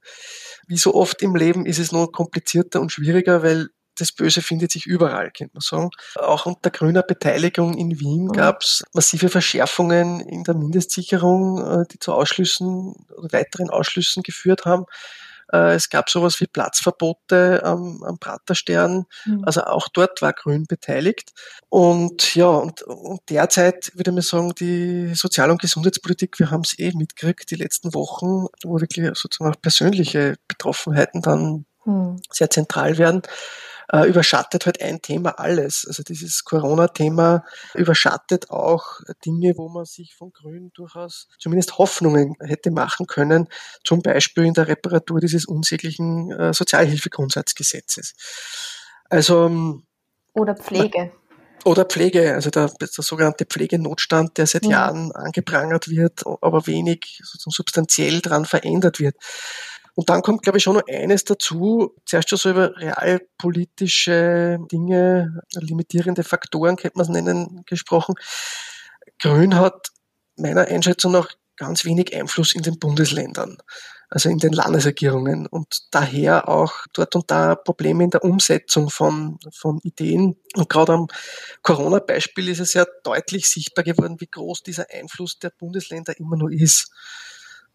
Wie so oft im Leben ist es noch komplizierter und schwieriger, weil das Böse findet sich überall, könnte man sagen. Auch unter grüner Beteiligung in Wien mhm. gab es massive Verschärfungen in der Mindestsicherung, äh, die zu Ausschlüssen oder weiteren Ausschlüssen geführt haben. Äh, es gab sowas wie Platzverbote am, am Praterstern. Mhm. Also auch dort war Grün beteiligt. Und ja, und, und derzeit würde ich sagen, die Sozial- und Gesundheitspolitik, wir haben es eh mitgekriegt, die letzten Wochen, wo wirklich sozusagen auch persönliche Betroffenheiten dann mhm. sehr zentral werden äh, überschattet halt ein Thema alles. Also dieses Corona-Thema überschattet auch Dinge, wo man sich von Grün durchaus zumindest Hoffnungen hätte machen können, zum Beispiel in der Reparatur dieses unsäglichen äh, Sozialhilfegrundsatzgesetzes. Also ähm, oder Pflege. Oder Pflege, also der, der sogenannte Pflegenotstand, der seit ja. Jahren angeprangert wird, aber wenig sozusagen substanziell dran verändert wird. Und dann kommt, glaube ich, schon noch eines dazu. Zuerst schon so über realpolitische Dinge, limitierende Faktoren, könnte man es nennen, gesprochen. Grün hat meiner Einschätzung nach ganz wenig Einfluss in den Bundesländern, also in den Landesregierungen und daher auch dort und da Probleme in der Umsetzung von, von Ideen. Und gerade am Corona-Beispiel ist es ja deutlich sichtbar geworden, wie groß dieser Einfluss der Bundesländer immer nur ist.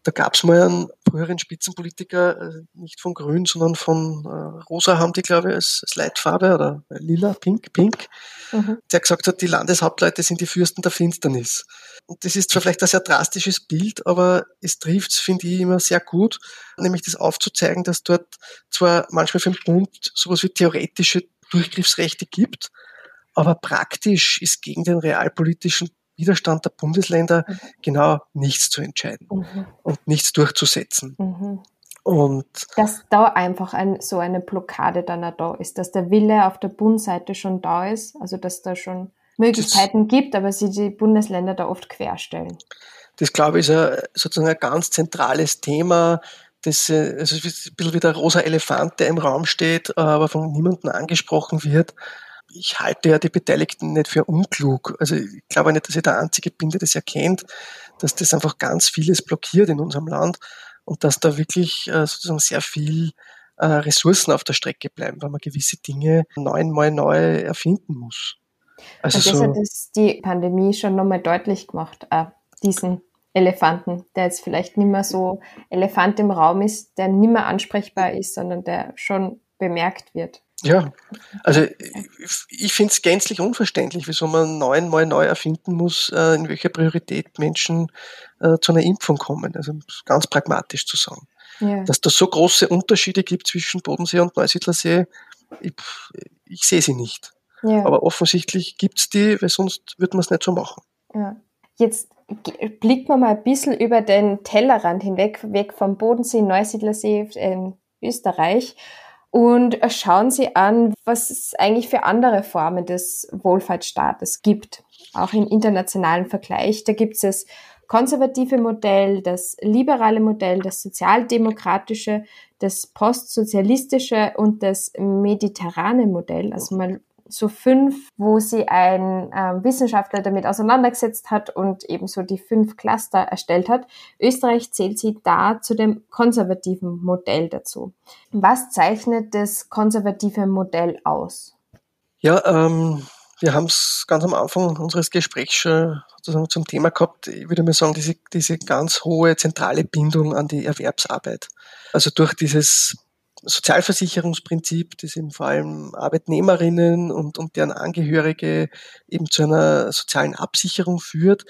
Da gab es mal einen früheren Spitzenpolitiker, äh, nicht von Grün, sondern von äh, Rosa haben die, glaube ich, als, als Leitfarbe oder lila, pink, pink, mhm. der gesagt hat, die Landeshauptleute sind die Fürsten der Finsternis. Und das ist zwar vielleicht ein sehr drastisches Bild, aber es trifft finde ich, immer sehr gut, nämlich das aufzuzeigen, dass dort zwar manchmal für den Bund sowas wie theoretische Durchgriffsrechte gibt, aber praktisch ist gegen den realpolitischen Widerstand der Bundesländer mhm. genau nichts zu entscheiden mhm. und nichts durchzusetzen. Mhm. Und dass da einfach ein, so eine Blockade dann auch da ist, dass der Wille auf der Bundesseite schon da ist, also dass da schon Möglichkeiten das, gibt, aber sie die Bundesländer da oft querstellen. Das glaube ich ist ein, sozusagen ein ganz zentrales Thema, das äh, also ein bisschen wie der rosa Elefant, der im Raum steht, aber von niemandem angesprochen wird ich halte ja die Beteiligten nicht für unklug. Also ich glaube nicht, dass ich der Einzige bin, der das erkennt, dass das einfach ganz vieles blockiert in unserem Land und dass da wirklich äh, sozusagen sehr viel äh, Ressourcen auf der Strecke bleiben, weil man gewisse Dinge neunmal neu erfinden muss. Also und das so, hat das die Pandemie schon nochmal deutlich gemacht, äh, diesen Elefanten, der jetzt vielleicht nicht mehr so Elefant im Raum ist, der nicht mehr ansprechbar ist, sondern der schon bemerkt wird. Ja, also ich finde es gänzlich unverständlich, wieso man neunmal neu erfinden muss, äh, in welcher Priorität Menschen äh, zu einer Impfung kommen. Also ganz pragmatisch zu sagen. Ja. Dass da so große Unterschiede gibt zwischen Bodensee und Neusiedlersee, ich, ich sehe sie nicht. Ja. Aber offensichtlich gibt es die, weil sonst würde man es nicht so machen. Ja. Jetzt blickt man mal ein bisschen über den Tellerrand hinweg, weg vom Bodensee, Neusiedlersee in Österreich und schauen Sie an, was es eigentlich für andere Formen des Wohlfahrtsstaates gibt, auch im internationalen Vergleich. Da gibt es das konservative Modell, das liberale Modell, das sozialdemokratische, das postsozialistische und das mediterrane Modell. Also man so fünf, wo sie ein äh, Wissenschaftler damit auseinandergesetzt hat und eben so die fünf Cluster erstellt hat. Österreich zählt sie da zu dem konservativen Modell dazu. Was zeichnet das konservative Modell aus? Ja, ähm, wir haben es ganz am Anfang unseres Gesprächs schon sozusagen zum Thema gehabt. Ich würde mal sagen, diese, diese ganz hohe zentrale Bindung an die Erwerbsarbeit. Also durch dieses Sozialversicherungsprinzip, das eben vor allem Arbeitnehmerinnen und, und deren Angehörige eben zu einer sozialen Absicherung führt.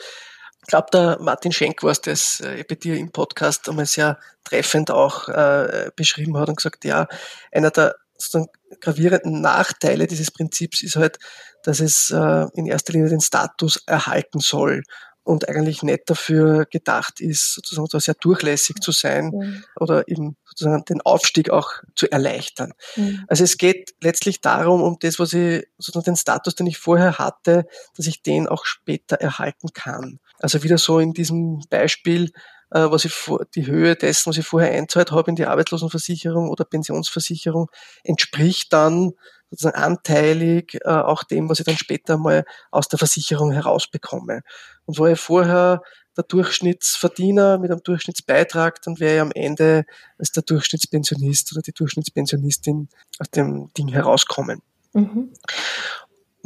Ich glaube, der Martin Schenk war es, das äh, bei dir im Podcast einmal sehr treffend auch äh, beschrieben hat und gesagt, ja, einer der sozusagen gravierenden Nachteile dieses Prinzips ist halt, dass es äh, in erster Linie den Status erhalten soll und eigentlich nicht dafür gedacht ist, sozusagen da sehr durchlässig zu sein mhm. oder eben sozusagen den Aufstieg auch zu erleichtern. Mhm. Also es geht letztlich darum, um das, was ich, sozusagen den Status, den ich vorher hatte, dass ich den auch später erhalten kann. Also wieder so in diesem Beispiel, was ich vor, die Höhe dessen, was ich vorher einzahlt habe in die Arbeitslosenversicherung oder Pensionsversicherung, entspricht dann sozusagen anteilig äh, auch dem, was ich dann später mal aus der Versicherung herausbekomme. Und wo ich vorher der Durchschnittsverdiener mit einem Durchschnittsbeitrag, dann wäre ich am Ende als der Durchschnittspensionist oder die Durchschnittspensionistin aus dem Ding herauskommen. Mhm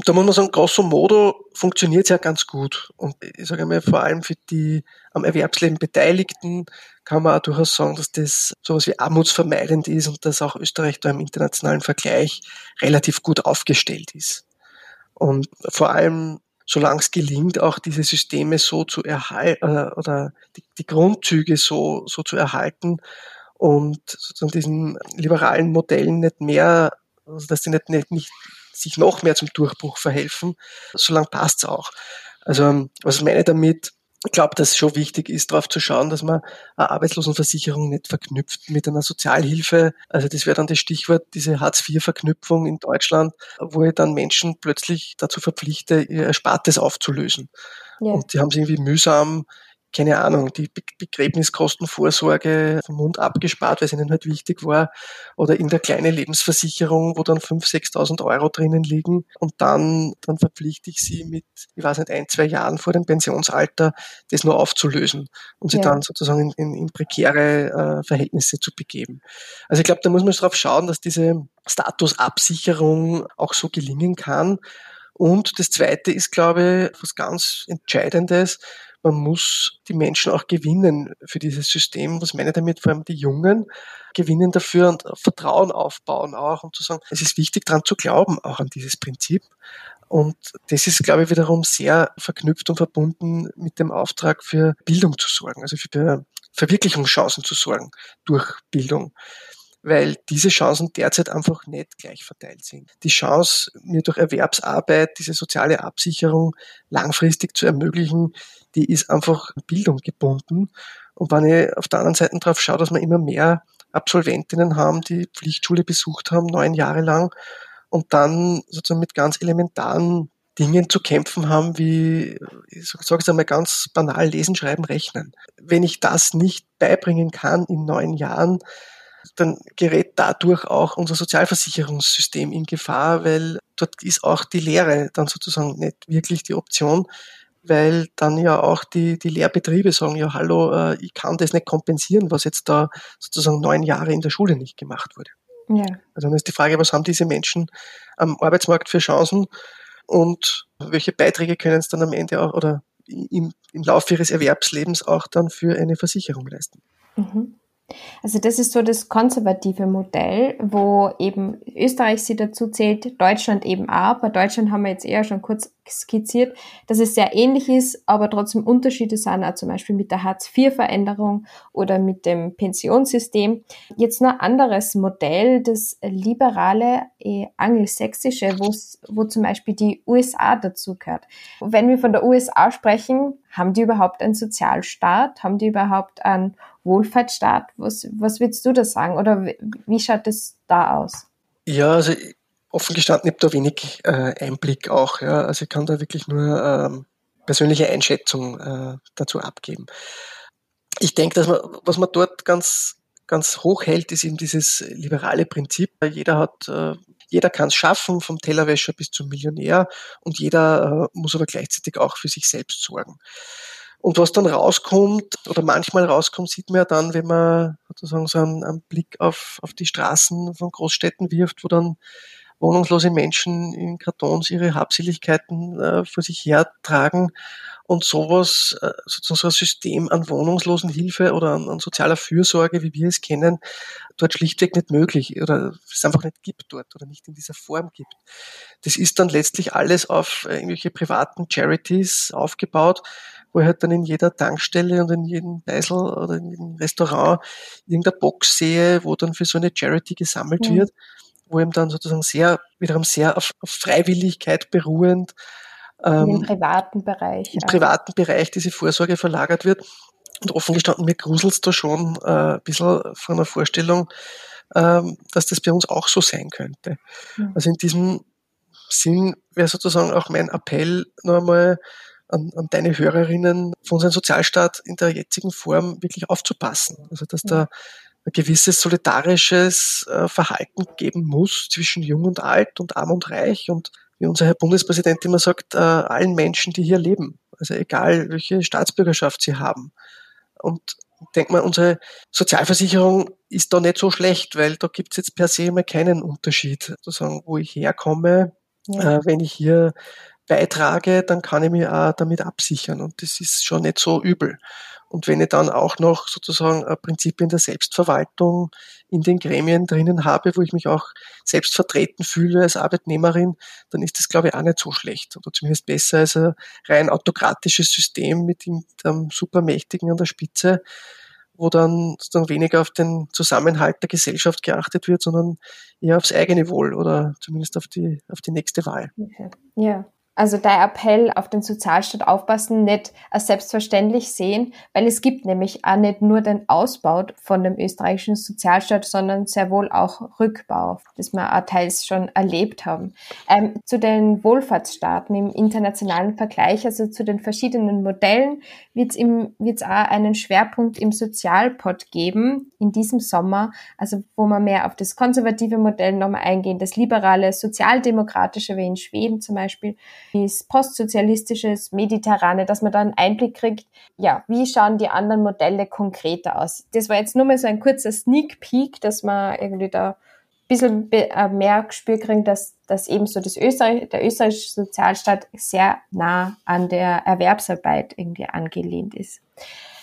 da muss man sagen, grosso modo funktioniert es ja ganz gut. Und ich sage mal, vor allem für die am Erwerbsleben Beteiligten kann man auch durchaus sagen, dass das sowas wie armutsvermeidend ist und dass auch Österreich da im internationalen Vergleich relativ gut aufgestellt ist. Und vor allem, solange es gelingt, auch diese Systeme so zu erhalten, äh, oder die, die Grundzüge so, so zu erhalten und sozusagen diesen liberalen Modellen nicht mehr, also dass sie nicht, nicht, nicht sich noch mehr zum Durchbruch verhelfen, solange passt es auch. Also was meine ich damit? Ich glaube, dass es schon wichtig ist, darauf zu schauen, dass man eine Arbeitslosenversicherung nicht verknüpft mit einer Sozialhilfe. Also das wäre dann das Stichwort, diese Hartz-IV-Verknüpfung in Deutschland, wo ich dann Menschen plötzlich dazu verpflichte, ihr Erspartes aufzulösen. Ja. Und die haben es irgendwie mühsam keine Ahnung, die Begräbniskostenvorsorge vom Mund abgespart, weil es ihnen halt wichtig war, oder in der kleinen Lebensversicherung, wo dann 5.000, 6.000 Euro drinnen liegen und dann, dann verpflichte ich sie mit, ich weiß nicht, ein, zwei Jahren vor dem Pensionsalter, das nur aufzulösen und sie ja. dann sozusagen in, in, in prekäre äh, Verhältnisse zu begeben. Also ich glaube, da muss man darauf schauen, dass diese Statusabsicherung auch so gelingen kann. Und das Zweite ist, glaube ich, was ganz Entscheidendes, man muss die Menschen auch gewinnen für dieses System. Was meine ich damit? Vor allem die Jungen gewinnen dafür und Vertrauen aufbauen auch und zu sagen, es ist wichtig daran zu glauben, auch an dieses Prinzip. Und das ist, glaube ich, wiederum sehr verknüpft und verbunden mit dem Auftrag für Bildung zu sorgen, also für Verwirklichungschancen zu sorgen durch Bildung weil diese Chancen derzeit einfach nicht gleich verteilt sind. Die Chance, mir durch Erwerbsarbeit diese soziale Absicherung langfristig zu ermöglichen, die ist einfach Bildung gebunden. Und wenn ich auf der anderen Seite darauf schaue, dass wir immer mehr Absolventinnen haben, die Pflichtschule besucht haben, neun Jahre lang, und dann sozusagen mit ganz elementaren Dingen zu kämpfen haben, wie, ich sage es einmal ganz banal, lesen, schreiben, rechnen. Wenn ich das nicht beibringen kann in neun Jahren, dann gerät dadurch auch unser Sozialversicherungssystem in Gefahr, weil dort ist auch die Lehre dann sozusagen nicht wirklich die Option, weil dann ja auch die, die Lehrbetriebe sagen, ja hallo, äh, ich kann das nicht kompensieren, was jetzt da sozusagen neun Jahre in der Schule nicht gemacht wurde. Ja. Also dann ist die Frage, was haben diese Menschen am Arbeitsmarkt für Chancen und welche Beiträge können es dann am Ende auch oder im, im Laufe ihres Erwerbslebens auch dann für eine Versicherung leisten. Mhm. Also das ist so das konservative Modell, wo eben Österreich sie dazu zählt, Deutschland eben auch. Bei Deutschland haben wir jetzt eher schon kurz skizziert, dass es sehr ähnlich ist, aber trotzdem Unterschiede sind, auch zum Beispiel mit der Hartz-IV-Veränderung oder mit dem Pensionssystem. Jetzt noch ein anderes Modell, das liberale eh, angelsächsische, wo zum Beispiel die USA dazu gehört. Wenn wir von der USA sprechen, haben die überhaupt einen Sozialstaat? Haben die überhaupt einen Wohlfahrtsstaat? Was, was würdest du da sagen? Oder wie schaut es da aus? Ja, also offen gestanden, ich habe da wenig äh, Einblick auch. Ja. Also ich kann da wirklich nur ähm, persönliche Einschätzung äh, dazu abgeben. Ich denke, dass man, was man dort ganz, ganz hoch hält, ist eben dieses liberale Prinzip. Jeder hat, äh, jeder kann es schaffen, vom Tellerwäscher bis zum Millionär und jeder äh, muss aber gleichzeitig auch für sich selbst sorgen. Und was dann rauskommt, oder manchmal rauskommt, sieht man ja dann, wenn man sozusagen so einen, einen Blick auf, auf die Straßen von Großstädten wirft, wo dann wohnungslose Menschen in Kartons ihre Habseligkeiten äh, vor sich hertragen und sowas, äh, sozusagen so ein System an Wohnungslosenhilfe oder an, an, sozialer Fürsorge, wie wir es kennen, dort schlichtweg nicht möglich oder es einfach nicht gibt dort oder nicht in dieser Form gibt. Das ist dann letztlich alles auf irgendwelche privaten Charities aufgebaut, wo ich halt dann in jeder Tankstelle und in jedem Beisel oder in jedem Restaurant irgendeine Box sehe, wo dann für so eine Charity gesammelt mhm. wird, wo eben dann sozusagen sehr, wiederum sehr auf, auf Freiwilligkeit beruhend ähm, Im privaten Bereich. Im privaten Bereich diese Vorsorge verlagert wird. Und offen gestanden, mir gruselt's da schon äh, ein bisschen von der Vorstellung, ähm, dass das bei uns auch so sein könnte. Mhm. Also in diesem Sinn wäre sozusagen auch mein Appell noch einmal an, an deine Hörerinnen, von unserem Sozialstaat in der jetzigen Form wirklich aufzupassen. Also dass da ein gewisses solidarisches äh, Verhalten geben muss zwischen Jung und Alt und Arm und Reich und wie unser Herr Bundespräsident immer sagt, äh, allen Menschen, die hier leben. Also egal, welche Staatsbürgerschaft sie haben. Und ich denke mal, unsere Sozialversicherung ist da nicht so schlecht, weil da gibt es jetzt per se mal keinen Unterschied. Sozusagen, wo ich herkomme, ja. äh, wenn ich hier beitrage, dann kann ich mich auch damit absichern und das ist schon nicht so übel. Und wenn ich dann auch noch sozusagen Prinzipien der Selbstverwaltung in den Gremien drinnen habe, wo ich mich auch selbst vertreten fühle als Arbeitnehmerin, dann ist das, glaube ich, auch nicht so schlecht. Oder zumindest besser als ein rein autokratisches System mit dem Supermächtigen an der Spitze, wo dann sozusagen weniger auf den Zusammenhalt der Gesellschaft geachtet wird, sondern eher aufs eigene Wohl oder zumindest auf die, auf die nächste Wahl. Ja, also der Appell auf den Sozialstaat aufpassen nicht als selbstverständlich sehen, weil es gibt nämlich auch nicht nur den Ausbau von dem österreichischen Sozialstaat, sondern sehr wohl auch Rückbau, das wir auch teils schon erlebt haben. Ähm, zu den Wohlfahrtsstaaten im internationalen Vergleich, also zu den verschiedenen Modellen, wird es auch einen Schwerpunkt im Sozialpod geben in diesem Sommer, also wo wir mehr auf das konservative Modell nochmal eingehen, das liberale, sozialdemokratische, wie in Schweden zum Beispiel, das postsozialistisches, mediterrane, dass man da einen Einblick kriegt, ja, wie schauen die anderen Modelle konkreter aus. Das war jetzt nur mal so ein kurzer Sneak Peek, dass man irgendwie da ein bisschen äh, mehr Gespür kriegen, dass, dass eben so das Österreich, der österreichische Sozialstaat sehr nah an der Erwerbsarbeit irgendwie angelehnt ist.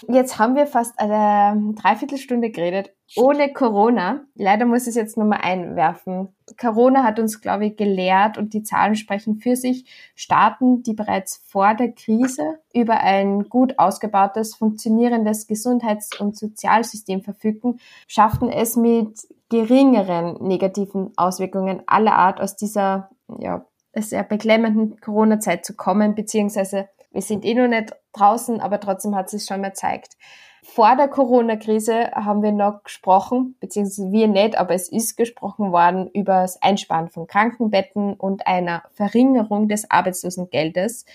Jetzt haben wir fast eine Dreiviertelstunde geredet, ohne Corona. Leider muss ich es jetzt nochmal einwerfen. Corona hat uns, glaube ich, gelehrt und die Zahlen sprechen für sich. Staaten, die bereits vor der Krise über ein gut ausgebautes, funktionierendes Gesundheits- und Sozialsystem verfügten, schafften es mit geringeren negativen Auswirkungen aller Art aus dieser ja, sehr beklemmenden Corona-Zeit zu kommen, beziehungsweise wir sind eh noch nicht draußen, aber trotzdem hat es schon mal gezeigt. Vor der Corona-Krise haben wir noch gesprochen, beziehungsweise wir nicht, aber es ist gesprochen worden über das Einsparen von Krankenbetten und einer Verringerung des Arbeitslosengeldes.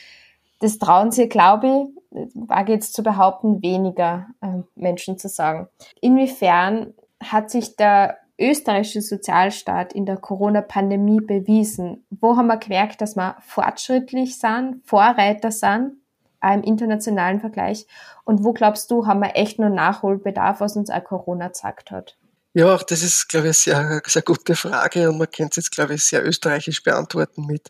Das trauen sie, glaube ich, wage jetzt zu behaupten, weniger äh, Menschen zu sagen. Inwiefern hat sich der österreichische Sozialstaat in der Corona-Pandemie bewiesen? Wo haben wir gemerkt, dass wir fortschrittlich sind, Vorreiter sind, auch im internationalen Vergleich? Und wo glaubst du, haben wir echt nur Nachholbedarf, was uns auch Corona gesagt hat? Ja, auch das ist, glaube ich, eine sehr, sehr gute Frage und man kann es jetzt, glaube ich, sehr österreichisch beantworten mit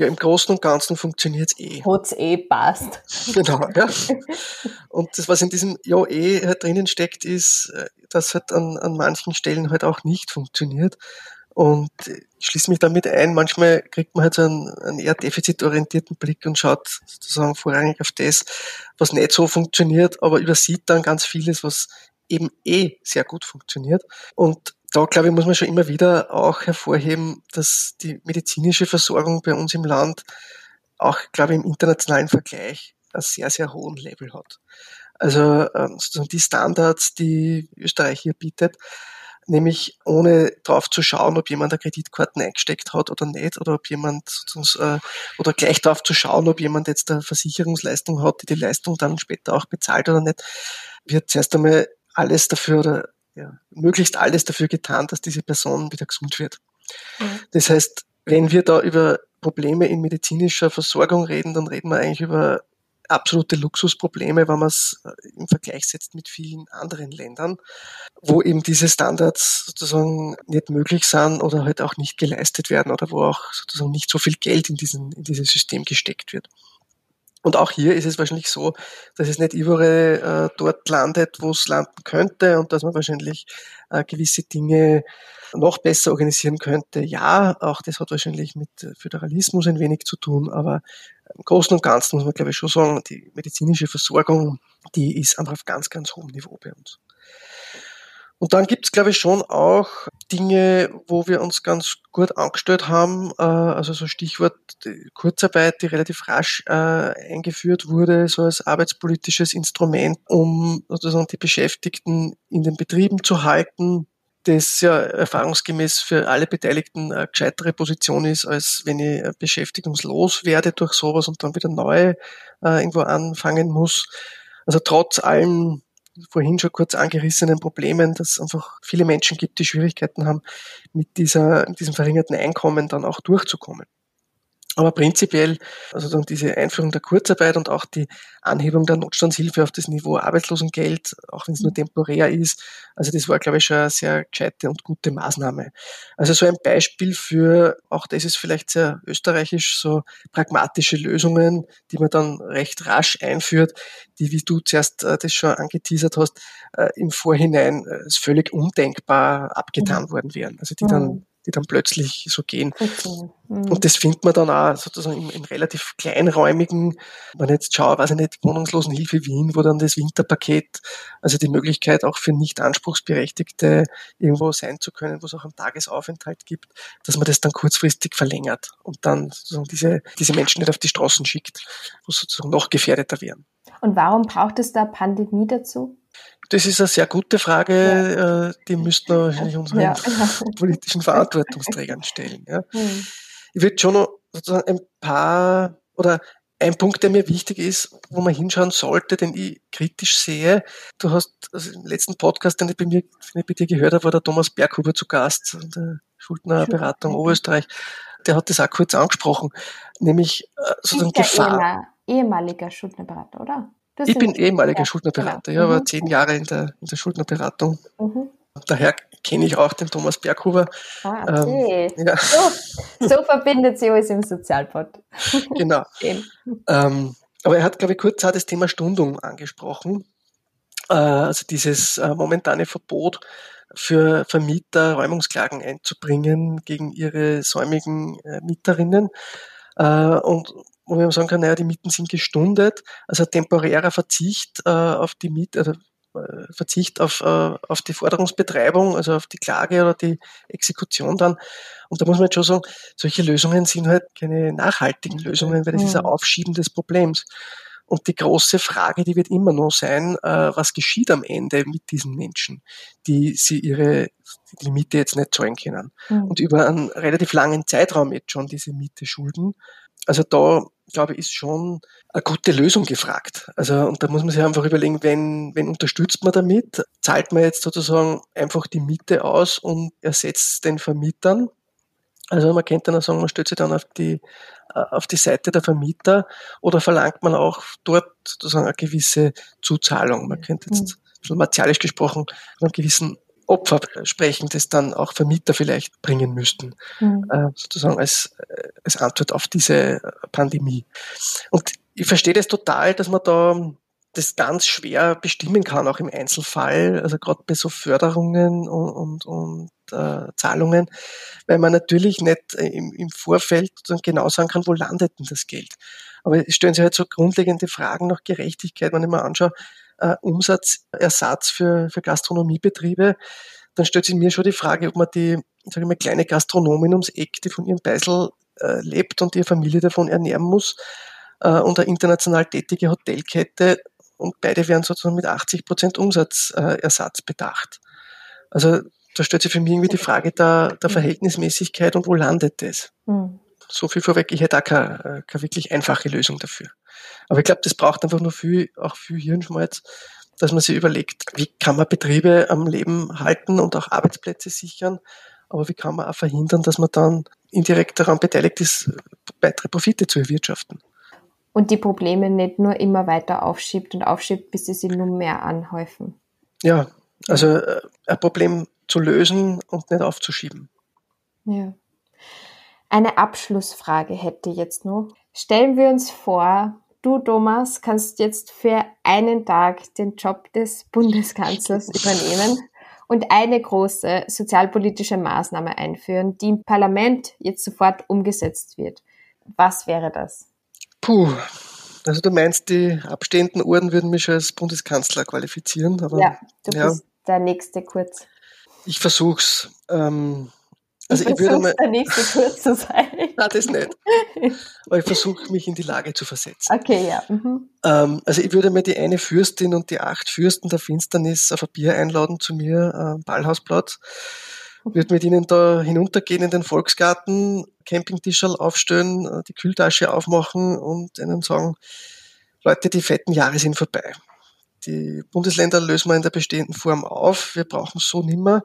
ja, im Großen und Ganzen funktioniert es eh. Hat's eh passt. Genau, ja. Und das, was in diesem Ja eh halt drinnen steckt, ist, äh, dass halt an, an manchen Stellen halt auch nicht funktioniert. Und ich schließe mich damit ein, manchmal kriegt man halt so einen, einen eher defizitorientierten Blick und schaut sozusagen vorrangig auf das, was nicht so funktioniert, aber übersieht dann ganz vieles, was eben eh sehr gut funktioniert. Und da, glaube ich, muss man schon immer wieder auch hervorheben, dass die medizinische Versorgung bei uns im Land auch, glaube ich, im internationalen Vergleich einen sehr, sehr hohen Level hat. Also ähm, sozusagen die Standards, die Österreich hier bietet, nämlich ohne drauf zu schauen, ob jemand eine Kreditkarten eingesteckt hat oder nicht, oder ob jemand äh, oder gleich drauf zu schauen, ob jemand jetzt eine Versicherungsleistung hat, die die Leistung dann später auch bezahlt oder nicht, wird zuerst einmal alles dafür oder ja, möglichst alles dafür getan, dass diese Person wieder gesund wird. Mhm. Das heißt, wenn wir da über Probleme in medizinischer Versorgung reden, dann reden wir eigentlich über absolute Luxusprobleme, wenn man es äh, im Vergleich setzt mit vielen anderen Ländern, wo eben diese Standards sozusagen nicht möglich sind oder halt auch nicht geleistet werden oder wo auch sozusagen nicht so viel Geld in, diesen, in dieses System gesteckt wird. Und auch hier ist es wahrscheinlich so, dass es nicht überall äh, dort landet, wo es landen könnte und dass man wahrscheinlich äh, gewisse Dinge noch besser organisieren könnte. Ja, auch das hat wahrscheinlich mit Föderalismus ein wenig zu tun, aber im Großen und Ganzen muss man, glaube ich, schon sagen, die medizinische Versorgung, die ist einfach auf ganz, ganz hohem Niveau bei uns. Und dann gibt's, glaube ich, schon auch Dinge, wo wir uns ganz gut angestellt haben. Äh, also so Stichwort Kurzarbeit, die relativ rasch äh, eingeführt wurde, so als arbeitspolitisches Instrument, um sozusagen die Beschäftigten in den Betrieben zu halten, das ja erfahrungsgemäß für alle Beteiligten eine gescheitere Position ist, als wenn ich beschäftigungslos werde durch sowas und dann wieder neu äh, irgendwo anfangen muss. Also trotz allen vorhin schon kurz angerissenen Problemen, dass es einfach viele Menschen gibt, die Schwierigkeiten haben, mit dieser, mit diesem verringerten Einkommen dann auch durchzukommen. Aber prinzipiell, also dann diese Einführung der Kurzarbeit und auch die Anhebung der Notstandshilfe auf das Niveau Arbeitslosengeld, auch wenn es nur temporär ist, also das war, glaube ich, schon eine sehr gescheite und gute Maßnahme. Also so ein Beispiel für, auch das ist vielleicht sehr österreichisch, so pragmatische Lösungen, die man dann recht rasch einführt, die, wie du zuerst äh, das schon angeteasert hast, äh, im Vorhinein äh, völlig undenkbar abgetan mhm. worden wären. Also die dann mhm die dann plötzlich so gehen. Okay. Mhm. Und das findet man dann auch sozusagen im, im, relativ kleinräumigen, wenn ich jetzt schaue, weiß ich nicht, Wohnungslosenhilfe Wien, wo dann das Winterpaket, also die Möglichkeit auch für nicht Anspruchsberechtigte irgendwo sein zu können, wo es auch einen Tagesaufenthalt gibt, dass man das dann kurzfristig verlängert und dann sozusagen diese, diese Menschen nicht auf die Straßen schickt, wo sozusagen noch gefährdeter wären. Und warum braucht es da Pandemie dazu? Das ist eine sehr gute Frage, ja. Äh, die müssten wir wahrscheinlich unseren ja. politischen Verantwortungsträgern stellen. Ja. Mhm. Ich würde schon noch sozusagen ein paar oder ein Punkt, der mir wichtig ist, wo man hinschauen sollte, den ich kritisch sehe. Du hast also im letzten Podcast, den ich bei mir, den ich bei dir gehört habe, war der Thomas Berghuber zu Gast, der Schuldnerberatung Oberösterreich. Der hat das auch kurz angesprochen, nämlich äh, sozusagen Gefahr. Ehemaliger Schuldnerberater, oder? Das ich bin ehemaliger Schuldnerberater, genau. war mhm. zehn Jahre in der, in der Schuldnerberatung. Mhm. Daher kenne ich auch den Thomas Berghuber. Ah, okay. Ähm, ja. so, so, verbindet sich alles im Sozialpod. genau. ähm, aber er hat, glaube ich, kurz auch das Thema Stundung angesprochen. Äh, also dieses äh, momentane Verbot für Vermieter Räumungsklagen einzubringen gegen ihre säumigen äh, Mieterinnen. Äh, und wo man sagen kann, naja, die Mieten sind gestundet, also temporärer Verzicht äh, auf die Miete, also äh, Verzicht auf, äh, auf die Forderungsbetreibung, also auf die Klage oder die Exekution dann. Und da muss man jetzt schon sagen, solche Lösungen sind halt keine nachhaltigen Lösungen, weil das ist ein Aufschieben des Problems. Und die große Frage, die wird immer noch sein, äh, was geschieht am Ende mit diesen Menschen, die sie ihre die Miete jetzt nicht zahlen können mhm. und über einen relativ langen Zeitraum jetzt schon diese Miete schulden. Also da glaube ich, ist schon eine gute Lösung gefragt. Also, und da muss man sich einfach überlegen, wenn, wenn unterstützt man damit? Zahlt man jetzt sozusagen einfach die Miete aus und ersetzt den Vermietern? Also man könnte dann sagen, man stellt sich dann auf die, äh, auf die Seite der Vermieter oder verlangt man auch dort sozusagen eine gewisse Zuzahlung. Man könnte jetzt, ein bisschen martialisch gesprochen, einen gewissen Opfer sprechen, das dann auch Vermieter vielleicht bringen müssten, mhm. äh, sozusagen als, äh, als Antwort auf diese Pandemie. Und ich verstehe das total, dass man da das ganz schwer bestimmen kann, auch im Einzelfall, also gerade bei so Förderungen und, und, und äh, Zahlungen, weil man natürlich nicht im, im Vorfeld genau sagen kann, wo landet denn das Geld. Aber es stellen sich halt so grundlegende Fragen nach Gerechtigkeit, wenn ich mir anschaue, äh, Umsatzersatz für, für Gastronomiebetriebe, dann stellt sich mir schon die Frage, ob man die, sage ich mal, kleine Gastronomin ums Eck, die von ihrem Beisel äh, lebt und ihre Familie davon ernähren muss, äh, und eine international tätige Hotelkette, und beide werden sozusagen mit 80 Prozent Umsatzersatz bedacht. Also da stellt sich für mich irgendwie die Frage der, der Verhältnismäßigkeit und wo landet das? Mhm. So viel vorweg, ich hätte auch keine, keine wirklich einfache Lösung dafür. Aber ich glaube, das braucht einfach nur viel, auch viel Hirnschmalz, dass man sich überlegt, wie kann man Betriebe am Leben halten und auch Arbeitsplätze sichern, aber wie kann man auch verhindern, dass man dann indirekt daran beteiligt ist, weitere Profite zu erwirtschaften. Und die Probleme nicht nur immer weiter aufschiebt und aufschiebt, bis sie sich nur mehr anhäufen. Ja, also äh, ein Problem zu lösen und nicht aufzuschieben. Ja. Eine Abschlussfrage hätte ich jetzt noch. Stellen wir uns vor, du, Thomas, kannst jetzt für einen Tag den Job des Bundeskanzlers übernehmen und eine große sozialpolitische Maßnahme einführen, die im Parlament jetzt sofort umgesetzt wird. Was wäre das? Puh, also du meinst, die abstehenden Orden würden mich als Bundeskanzler qualifizieren, aber ja, du ja. bist der nächste kurz? Ich versuch's. Ähm, also ich, würde mal, der nächste kurz zu sein. Nein, das nicht. Aber ich versuche mich in die Lage zu versetzen. Okay, ja. Mhm. Ähm, also ich würde mir die eine Fürstin und die acht Fürsten der Finsternis auf ein Bier einladen zu mir am Ballhausplatz. Würde mit ihnen da hinuntergehen in den Volksgarten, Campingtischerl aufstellen, äh, die Kühltasche aufmachen und ihnen sagen, Leute, die fetten Jahre sind vorbei. Die Bundesländer lösen wir in der bestehenden Form auf. Wir brauchen so nimmer.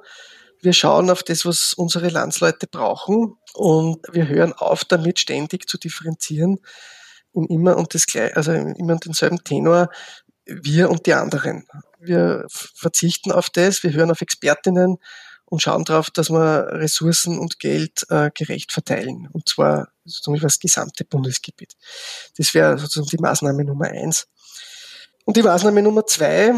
Wir schauen auf das, was unsere Landsleute brauchen und wir hören auf damit, ständig zu differenzieren in immer und das gleich, also immer und denselben Tenor, wir und die anderen. Wir verzichten auf das, wir hören auf Expertinnen und schauen darauf, dass wir Ressourcen und Geld äh, gerecht verteilen. Und zwar sozusagen über das gesamte Bundesgebiet. Das wäre sozusagen die Maßnahme Nummer eins. Und die Maßnahme Nummer zwei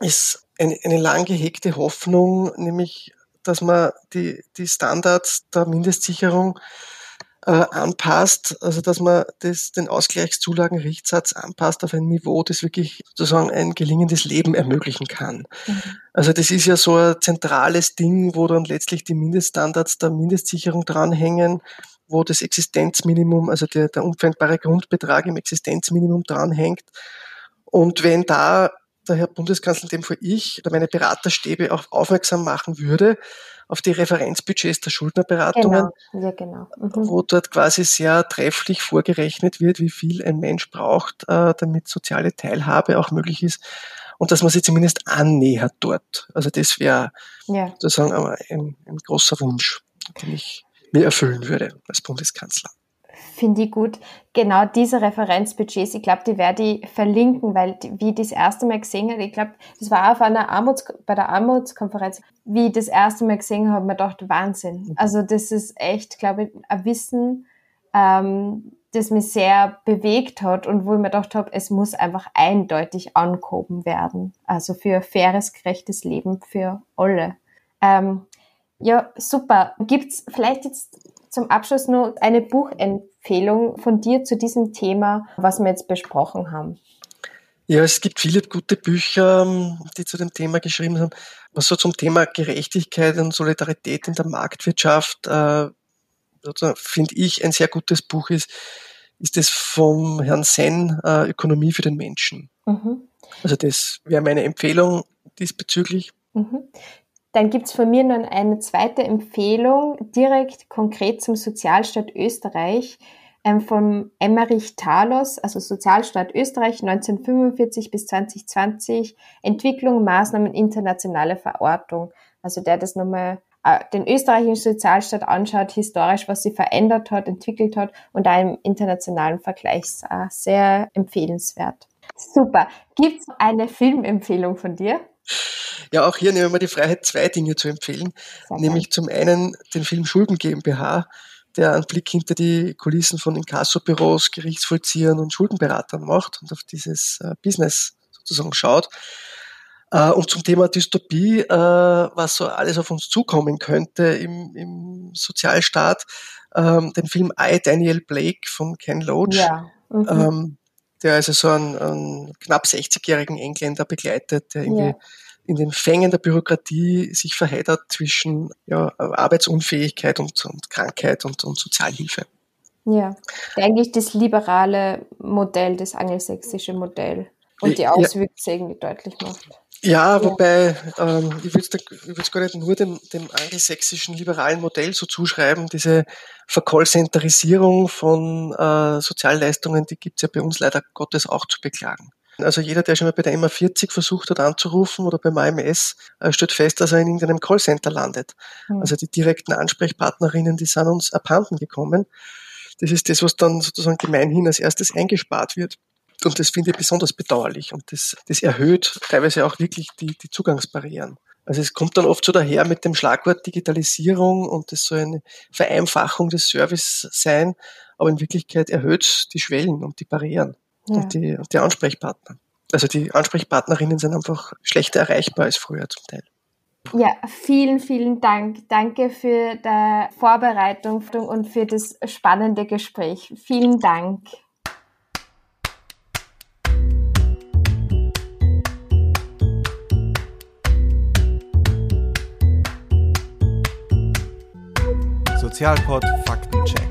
ist eine, eine lang gehegte Hoffnung, nämlich dass man die, die Standards der Mindestsicherung äh, anpasst, also dass man das, den Ausgleichszulagenrichtsatz anpasst auf ein Niveau, das wirklich sozusagen ein gelingendes Leben ermöglichen kann. Mhm. Also das ist ja so ein zentrales Ding, wo dann letztlich die Mindeststandards der Mindestsicherung dranhängen, wo das Existenzminimum, also der, der umfängbare Grundbetrag im Existenzminimum dranhängt. Und wenn da der Herr Bundeskanzler, in dem Fall ich, oder meine Beraterstäbe auch aufmerksam machen würde auf die Referenzbudgets der Schuldnerberatungen, genau. Ja, genau. Mhm. wo dort quasi sehr trefflich vorgerechnet wird, wie viel ein Mensch braucht, äh, damit soziale Teilhabe auch möglich ist und dass man sich zumindest annähert dort. Also das wäre ja. sozusagen ein, ein großer Wunsch, den ich mir erfüllen würde als Bundeskanzler. Finde ich gut. Genau diese Referenzbudgets, ich glaube, die werde ich verlinken, weil die, wie ich das erste Mal gesehen habe, ich glaube, das war auf einer Armuts, bei der Armutskonferenz, wie ich das erste Mal gesehen habe, mir gedacht, Wahnsinn. Also das ist echt, glaube ich, ein Wissen, ähm, das mich sehr bewegt hat und wo ich mir gedacht habe, es muss einfach eindeutig angehoben werden. Also für faires, gerechtes Leben für alle. Ähm, ja, super. Gibt's vielleicht jetzt zum Abschluss nur eine Buchempfehlung von dir zu diesem Thema, was wir jetzt besprochen haben. Ja, es gibt viele gute Bücher, die zu dem Thema geschrieben haben. Was so zum Thema Gerechtigkeit und Solidarität in der Marktwirtschaft, äh, finde ich, ein sehr gutes Buch ist, ist das vom Herrn Sen, äh, Ökonomie für den Menschen. Mhm. Also das wäre meine Empfehlung diesbezüglich. Mhm. Dann gibt's von mir noch eine zweite Empfehlung, direkt konkret zum Sozialstaat Österreich ähm, von Emmerich Talos, also Sozialstaat Österreich 1945 bis 2020, Entwicklung, Maßnahmen, internationale Verortung. Also der das nochmal äh, den österreichischen Sozialstaat anschaut, historisch, was sie verändert hat, entwickelt hat und da im internationalen Vergleich sehr empfehlenswert. Super. Gibt's eine Filmempfehlung von dir? Ja, auch hier nehmen wir die Freiheit, zwei Dinge zu empfehlen. Sehr nämlich zum einen den Film Schulden GmbH, der einen Blick hinter die Kulissen von Inkassobüros, Gerichtsvollziehern und Schuldenberatern macht und auf dieses äh, Business sozusagen schaut. Äh, und zum Thema Dystopie, äh, was so alles auf uns zukommen könnte im, im Sozialstaat, ähm, den Film I, Daniel Blake von Ken Loach. Ja. Mhm. Ähm, der also so einen, einen knapp 60-jährigen Engländer begleitet, der irgendwie ja. in den Fängen der Bürokratie sich verheddert zwischen ja, Arbeitsunfähigkeit und, und Krankheit und, und Sozialhilfe. Ja, eigentlich das liberale Modell, das angelsächsische Modell und die Auswüchse ja. irgendwie deutlich macht. Ja, wobei ähm, ich würde es gar nicht nur dem, dem angelsächsischen liberalen Modell so zuschreiben. Diese Vercallcenterisierung von äh, Sozialleistungen, die gibt's ja bei uns leider Gottes auch zu beklagen. Also jeder, der schon mal bei der MA40 versucht hat anzurufen oder beim AMS, äh, stellt fest, dass er in irgendeinem Callcenter landet. Mhm. Also die direkten Ansprechpartnerinnen, die sind uns abhanden gekommen. Das ist das, was dann sozusagen gemeinhin als erstes eingespart wird. Und das finde ich besonders bedauerlich. Und das, das erhöht teilweise auch wirklich die, die Zugangsbarrieren. Also es kommt dann oft so daher mit dem Schlagwort Digitalisierung und das soll eine Vereinfachung des Service sein, aber in Wirklichkeit erhöht die Schwellen und die Barrieren ja. und, die, und die Ansprechpartner. Also die Ansprechpartnerinnen sind einfach schlechter erreichbar als früher zum Teil. Ja, vielen, vielen Dank. Danke für die Vorbereitung und für das spannende Gespräch. Vielen Dank. Sozialpod Faktencheck.